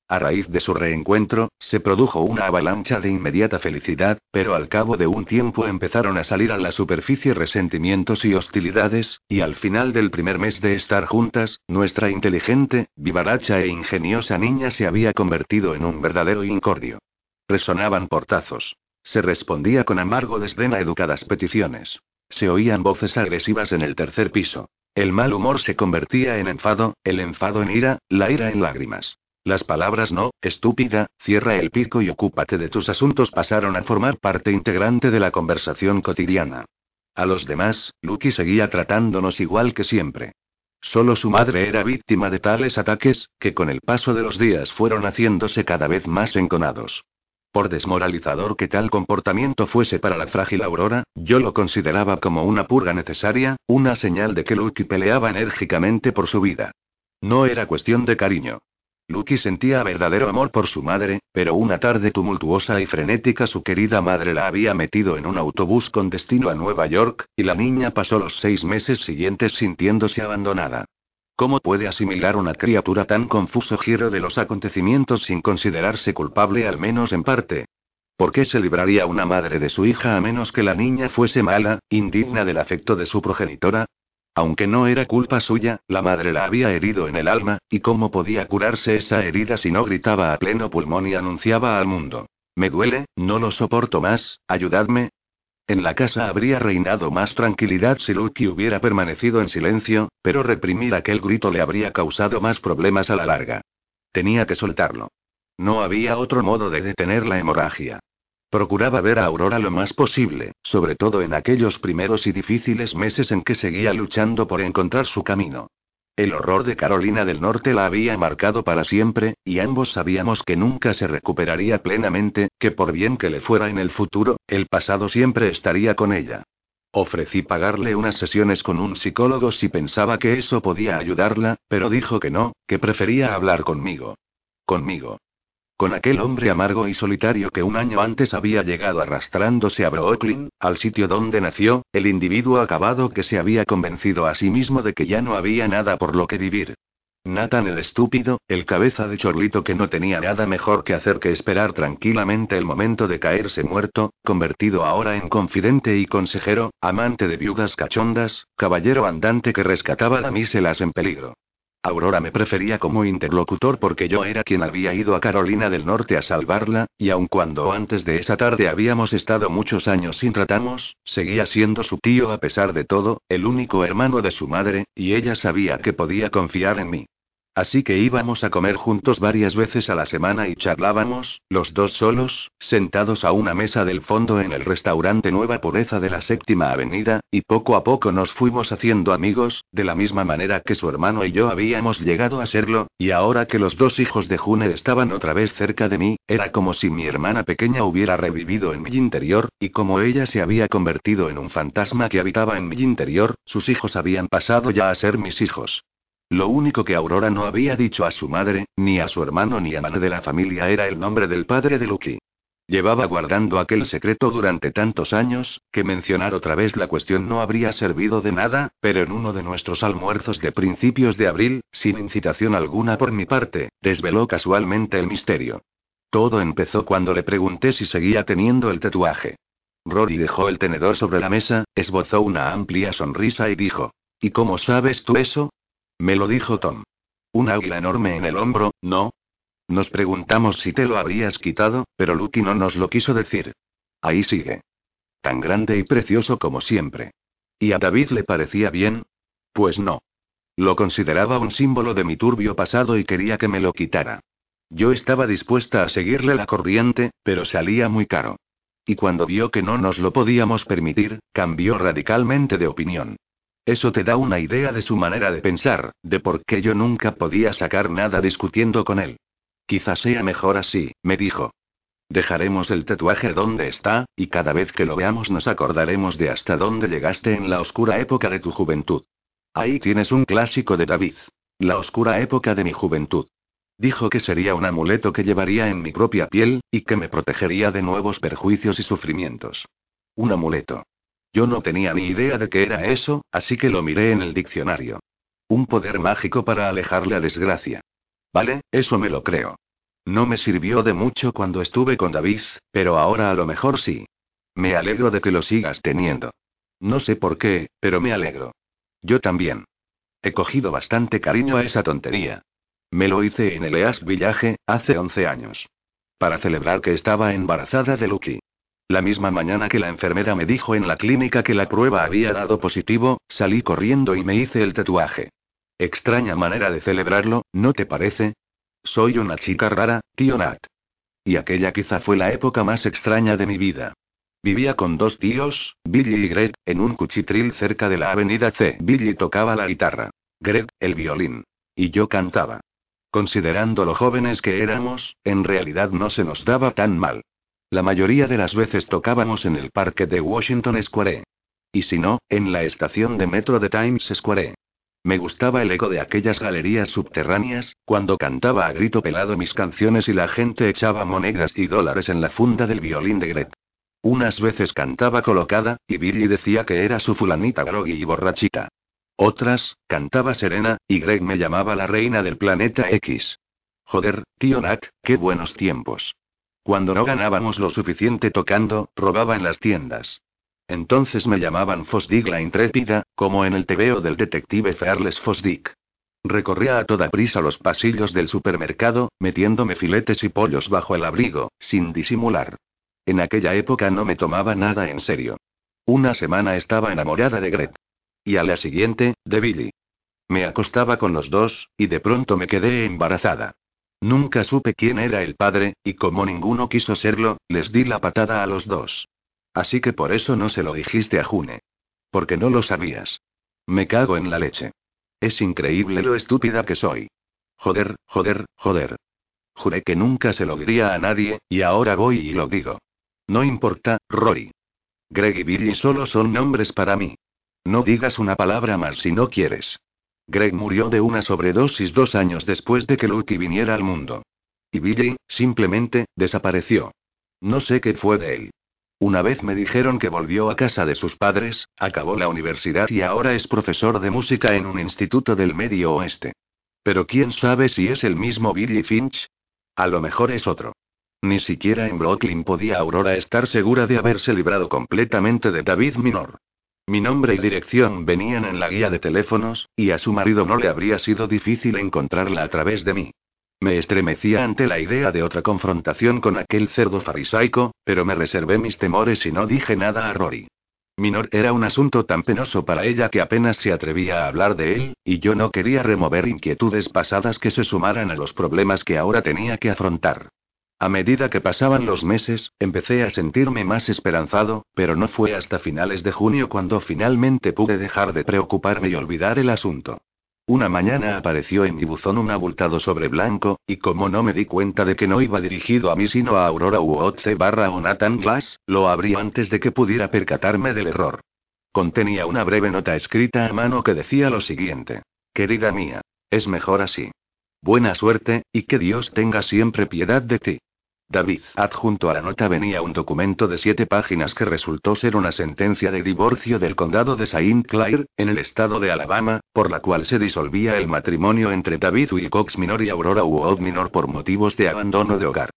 A raíz de su reencuentro, se produjo una avalancha de inmediata felicidad, pero al cabo de un tiempo empezaron a salir a la superficie resentimientos y hostilidades, y al final del primer mes de estar juntas, nuestra inteligente, vivaracha e ingeniosa niña se había convertido en un verdadero incordio. Resonaban portazos. Se respondía con amargo desdén a educadas peticiones. Se oían voces agresivas en el tercer piso. El mal humor se convertía en enfado, el enfado en ira, la ira en lágrimas. Las palabras no, estúpida, cierra el pico y ocúpate de tus asuntos pasaron a formar parte integrante de la conversación cotidiana. A los demás, Lucky seguía tratándonos igual que siempre. Solo su madre era víctima de tales ataques, que con el paso de los días fueron haciéndose cada vez más enconados. Por desmoralizador que tal comportamiento fuese para la frágil Aurora, yo lo consideraba como una purga necesaria, una señal de que Lucky peleaba enérgicamente por su vida. No era cuestión de cariño. Lucky sentía verdadero amor por su madre, pero una tarde tumultuosa y frenética su querida madre la había metido en un autobús con destino a Nueva York, y la niña pasó los seis meses siguientes sintiéndose abandonada. ¿Cómo puede asimilar una criatura tan confuso giro de los acontecimientos sin considerarse culpable al menos en parte? ¿Por qué se libraría una madre de su hija a menos que la niña fuese mala, indigna del afecto de su progenitora? Aunque no era culpa suya, la madre la había herido en el alma, y cómo podía curarse esa herida si no gritaba a pleno pulmón y anunciaba al mundo. Me duele, no lo soporto más, ayudadme, en la casa habría reinado más tranquilidad si Lucky hubiera permanecido en silencio, pero reprimir aquel grito le habría causado más problemas a la larga. Tenía que soltarlo. No había otro modo de detener la hemorragia. Procuraba ver a Aurora lo más posible, sobre todo en aquellos primeros y difíciles meses en que seguía luchando por encontrar su camino. El horror de Carolina del Norte la había marcado para siempre, y ambos sabíamos que nunca se recuperaría plenamente, que por bien que le fuera en el futuro, el pasado siempre estaría con ella. Ofrecí pagarle unas sesiones con un psicólogo si pensaba que eso podía ayudarla, pero dijo que no, que prefería hablar conmigo. Conmigo. Con aquel hombre amargo y solitario que un año antes había llegado arrastrándose a Brooklyn, al sitio donde nació, el individuo acabado que se había convencido a sí mismo de que ya no había nada por lo que vivir. Nathan el estúpido, el cabeza de chorlito que no tenía nada mejor que hacer que esperar tranquilamente el momento de caerse muerto, convertido ahora en confidente y consejero, amante de viudas cachondas, caballero andante que rescataba damiselas en peligro. Aurora me prefería como interlocutor porque yo era quien había ido a Carolina del Norte a salvarla, y aun cuando antes de esa tarde habíamos estado muchos años sin tratarnos, seguía siendo su tío a pesar de todo, el único hermano de su madre, y ella sabía que podía confiar en mí. Así que íbamos a comer juntos varias veces a la semana y charlábamos, los dos solos, sentados a una mesa del fondo en el restaurante Nueva Pureza de la Séptima Avenida, y poco a poco nos fuimos haciendo amigos, de la misma manera que su hermano y yo habíamos llegado a serlo, y ahora que los dos hijos de June estaban otra vez cerca de mí, era como si mi hermana pequeña hubiera revivido en mi interior, y como ella se había convertido en un fantasma que habitaba en mi interior, sus hijos habían pasado ya a ser mis hijos. Lo único que Aurora no había dicho a su madre, ni a su hermano ni a nadie de la familia era el nombre del padre de Lucky. Llevaba guardando aquel secreto durante tantos años, que mencionar otra vez la cuestión no habría servido de nada, pero en uno de nuestros almuerzos de principios de abril, sin incitación alguna por mi parte, desveló casualmente el misterio. Todo empezó cuando le pregunté si seguía teniendo el tatuaje. Rory dejó el tenedor sobre la mesa, esbozó una amplia sonrisa y dijo: ¿Y cómo sabes tú eso? Me lo dijo Tom. Un águila enorme en el hombro, ¿no? Nos preguntamos si te lo habrías quitado, pero Lucky no nos lo quiso decir. Ahí sigue. Tan grande y precioso como siempre. ¿Y a David le parecía bien? Pues no. Lo consideraba un símbolo de mi turbio pasado y quería que me lo quitara. Yo estaba dispuesta a seguirle la corriente, pero salía muy caro. Y cuando vio que no nos lo podíamos permitir, cambió radicalmente de opinión. Eso te da una idea de su manera de pensar, de por qué yo nunca podía sacar nada discutiendo con él. Quizás sea mejor así, me dijo. Dejaremos el tatuaje donde está, y cada vez que lo veamos nos acordaremos de hasta dónde llegaste en la oscura época de tu juventud. Ahí tienes un clásico de David. La oscura época de mi juventud. Dijo que sería un amuleto que llevaría en mi propia piel, y que me protegería de nuevos perjuicios y sufrimientos. Un amuleto. Yo no tenía ni idea de qué era eso, así que lo miré en el diccionario. Un poder mágico para alejar la desgracia. Vale, eso me lo creo. No me sirvió de mucho cuando estuve con David, pero ahora a lo mejor sí. Me alegro de que lo sigas teniendo. No sé por qué, pero me alegro. Yo también. He cogido bastante cariño a esa tontería. Me lo hice en el EAS Village, hace 11 años. Para celebrar que estaba embarazada de Lucky. La misma mañana que la enfermera me dijo en la clínica que la prueba había dado positivo, salí corriendo y me hice el tatuaje. Extraña manera de celebrarlo, ¿no te parece? Soy una chica rara, tío Nat. Y aquella quizá fue la época más extraña de mi vida. Vivía con dos tíos, Billy y Greg, en un cuchitril cerca de la avenida C. Billy tocaba la guitarra. Greg, el violín. Y yo cantaba. Considerando lo jóvenes que éramos, en realidad no se nos daba tan mal. La mayoría de las veces tocábamos en el parque de Washington Square. Y si no, en la estación de metro de Times Square. Me gustaba el eco de aquellas galerías subterráneas, cuando cantaba a grito pelado mis canciones y la gente echaba monedas y dólares en la funda del violín de Greg. Unas veces cantaba colocada, y Billy decía que era su fulanita groggy y borrachita. Otras, cantaba serena, y Greg me llamaba la reina del planeta X. Joder, tío Nat, qué buenos tiempos. Cuando no ganábamos lo suficiente tocando, robaba en las tiendas. Entonces me llamaban Fosdick la intrépida, como en el tebeo del detective Fearless Fosdick. Recorría a toda prisa los pasillos del supermercado, metiéndome filetes y pollos bajo el abrigo, sin disimular. En aquella época no me tomaba nada en serio. Una semana estaba enamorada de Gret. Y a la siguiente, de Billy. Me acostaba con los dos, y de pronto me quedé embarazada. Nunca supe quién era el padre, y como ninguno quiso serlo, les di la patada a los dos. Así que por eso no se lo dijiste a June. Porque no lo sabías. Me cago en la leche. Es increíble lo estúpida que soy. Joder, joder, joder. Juré que nunca se lo diría a nadie, y ahora voy y lo digo. No importa, Rory. Greg y Billy solo son nombres para mí. No digas una palabra más si no quieres. Greg murió de una sobredosis dos años después de que Lucky viniera al mundo. Y Billy, simplemente, desapareció. No sé qué fue de él. Una vez me dijeron que volvió a casa de sus padres, acabó la universidad y ahora es profesor de música en un instituto del Medio Oeste. Pero quién sabe si es el mismo Billy Finch? A lo mejor es otro. Ni siquiera en Brooklyn podía Aurora estar segura de haberse librado completamente de David Minor. Mi nombre y dirección venían en la guía de teléfonos, y a su marido no le habría sido difícil encontrarla a través de mí. Me estremecía ante la idea de otra confrontación con aquel cerdo farisaico, pero me reservé mis temores y no dije nada a Rory. Minor era un asunto tan penoso para ella que apenas se atrevía a hablar de él, y yo no quería remover inquietudes pasadas que se sumaran a los problemas que ahora tenía que afrontar. A medida que pasaban los meses, empecé a sentirme más esperanzado, pero no fue hasta finales de junio cuando finalmente pude dejar de preocuparme y olvidar el asunto. Una mañana apareció en mi buzón un abultado sobre blanco, y como no me di cuenta de que no iba dirigido a mí sino a Aurora Uotze barra o Nathan Glass, lo abrí antes de que pudiera percatarme del error. Contenía una breve nota escrita a mano que decía lo siguiente. Querida mía, es mejor así. Buena suerte, y que Dios tenga siempre piedad de ti. David. Adjunto a la nota venía un documento de siete páginas que resultó ser una sentencia de divorcio del condado de Saint Clair, en el estado de Alabama, por la cual se disolvía el matrimonio entre David Wilcox Minor y Aurora Wood Minor por motivos de abandono de hogar.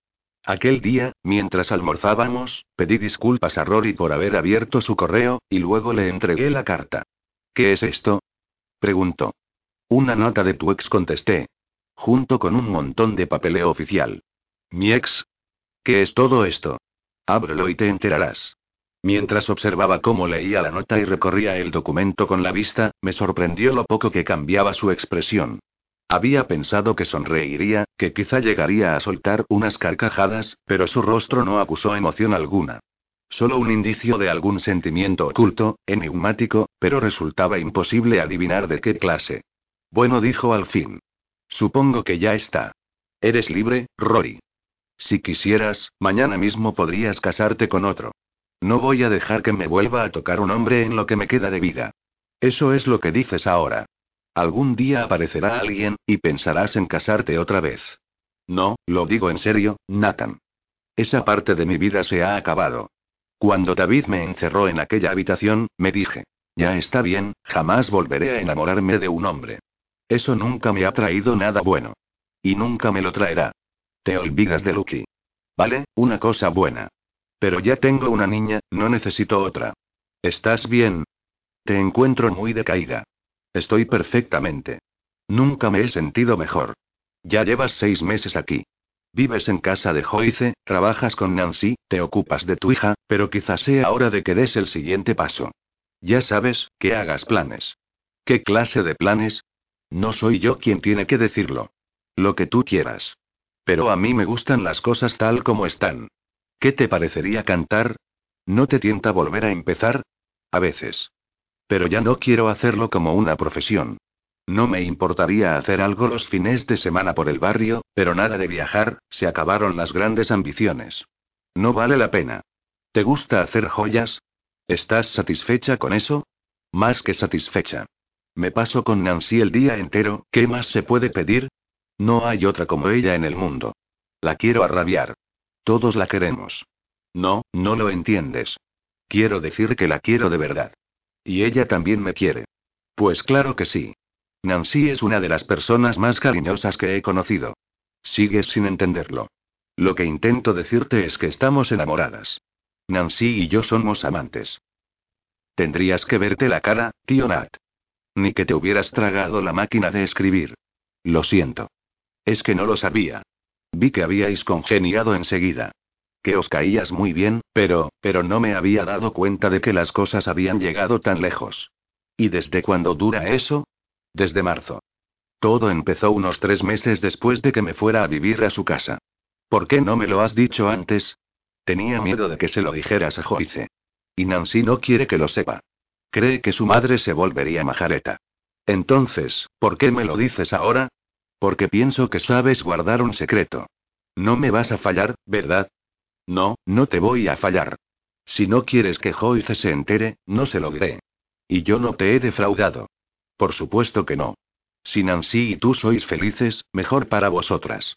Aquel día, mientras almorzábamos, pedí disculpas a Rory por haber abierto su correo, y luego le entregué la carta. ¿Qué es esto? preguntó. Una nota de tu ex contesté, junto con un montón de papeleo oficial. Mi ex. ¿Qué es todo esto? Ábrelo y te enterarás. Mientras observaba cómo leía la nota y recorría el documento con la vista, me sorprendió lo poco que cambiaba su expresión. Había pensado que sonreiría, que quizá llegaría a soltar unas carcajadas, pero su rostro no acusó emoción alguna. Solo un indicio de algún sentimiento oculto, enigmático, pero resultaba imposible adivinar de qué clase. Bueno, dijo al fin. Supongo que ya está. Eres libre, Rory. Si quisieras, mañana mismo podrías casarte con otro. No voy a dejar que me vuelva a tocar un hombre en lo que me queda de vida. Eso es lo que dices ahora. Algún día aparecerá alguien, y pensarás en casarte otra vez. No, lo digo en serio, Nathan. Esa parte de mi vida se ha acabado. Cuando David me encerró en aquella habitación, me dije, ya está bien, jamás volveré a enamorarme de un hombre. Eso nunca me ha traído nada bueno. Y nunca me lo traerá. Te olvidas de Lucky. Vale, una cosa buena. Pero ya tengo una niña, no necesito otra. ¿Estás bien? Te encuentro muy decaída. Estoy perfectamente. Nunca me he sentido mejor. Ya llevas seis meses aquí. Vives en casa de Joyce, trabajas con Nancy, te ocupas de tu hija, pero quizás sea hora de que des el siguiente paso. Ya sabes, que hagas planes. ¿Qué clase de planes? No soy yo quien tiene que decirlo. Lo que tú quieras. Pero a mí me gustan las cosas tal como están. ¿Qué te parecería cantar? ¿No te tienta volver a empezar? A veces. Pero ya no quiero hacerlo como una profesión. No me importaría hacer algo los fines de semana por el barrio, pero nada de viajar, se acabaron las grandes ambiciones. No vale la pena. ¿Te gusta hacer joyas? ¿Estás satisfecha con eso? Más que satisfecha. Me paso con Nancy el día entero, ¿qué más se puede pedir? No hay otra como ella en el mundo. La quiero arrabiar. Todos la queremos. No, no lo entiendes. Quiero decir que la quiero de verdad. Y ella también me quiere. Pues claro que sí. Nancy es una de las personas más cariñosas que he conocido. Sigues sin entenderlo. Lo que intento decirte es que estamos enamoradas. Nancy y yo somos amantes. Tendrías que verte la cara, tío Nat. Ni que te hubieras tragado la máquina de escribir. Lo siento. Es que no lo sabía. Vi que habíais congeniado enseguida. Que os caías muy bien, pero, pero no me había dado cuenta de que las cosas habían llegado tan lejos. ¿Y desde cuándo dura eso? Desde marzo. Todo empezó unos tres meses después de que me fuera a vivir a su casa. ¿Por qué no me lo has dicho antes? Tenía miedo de que se lo dijeras a Joyce. Y Nancy no quiere que lo sepa. Cree que su madre se volvería majareta. Entonces, ¿por qué me lo dices ahora? Porque pienso que sabes guardar un secreto. No me vas a fallar, ¿verdad? No, no te voy a fallar. Si no quieres que Joyce se entere, no se lo diré. Y yo no te he defraudado. Por supuesto que no. Si Nancy y tú sois felices, mejor para vosotras.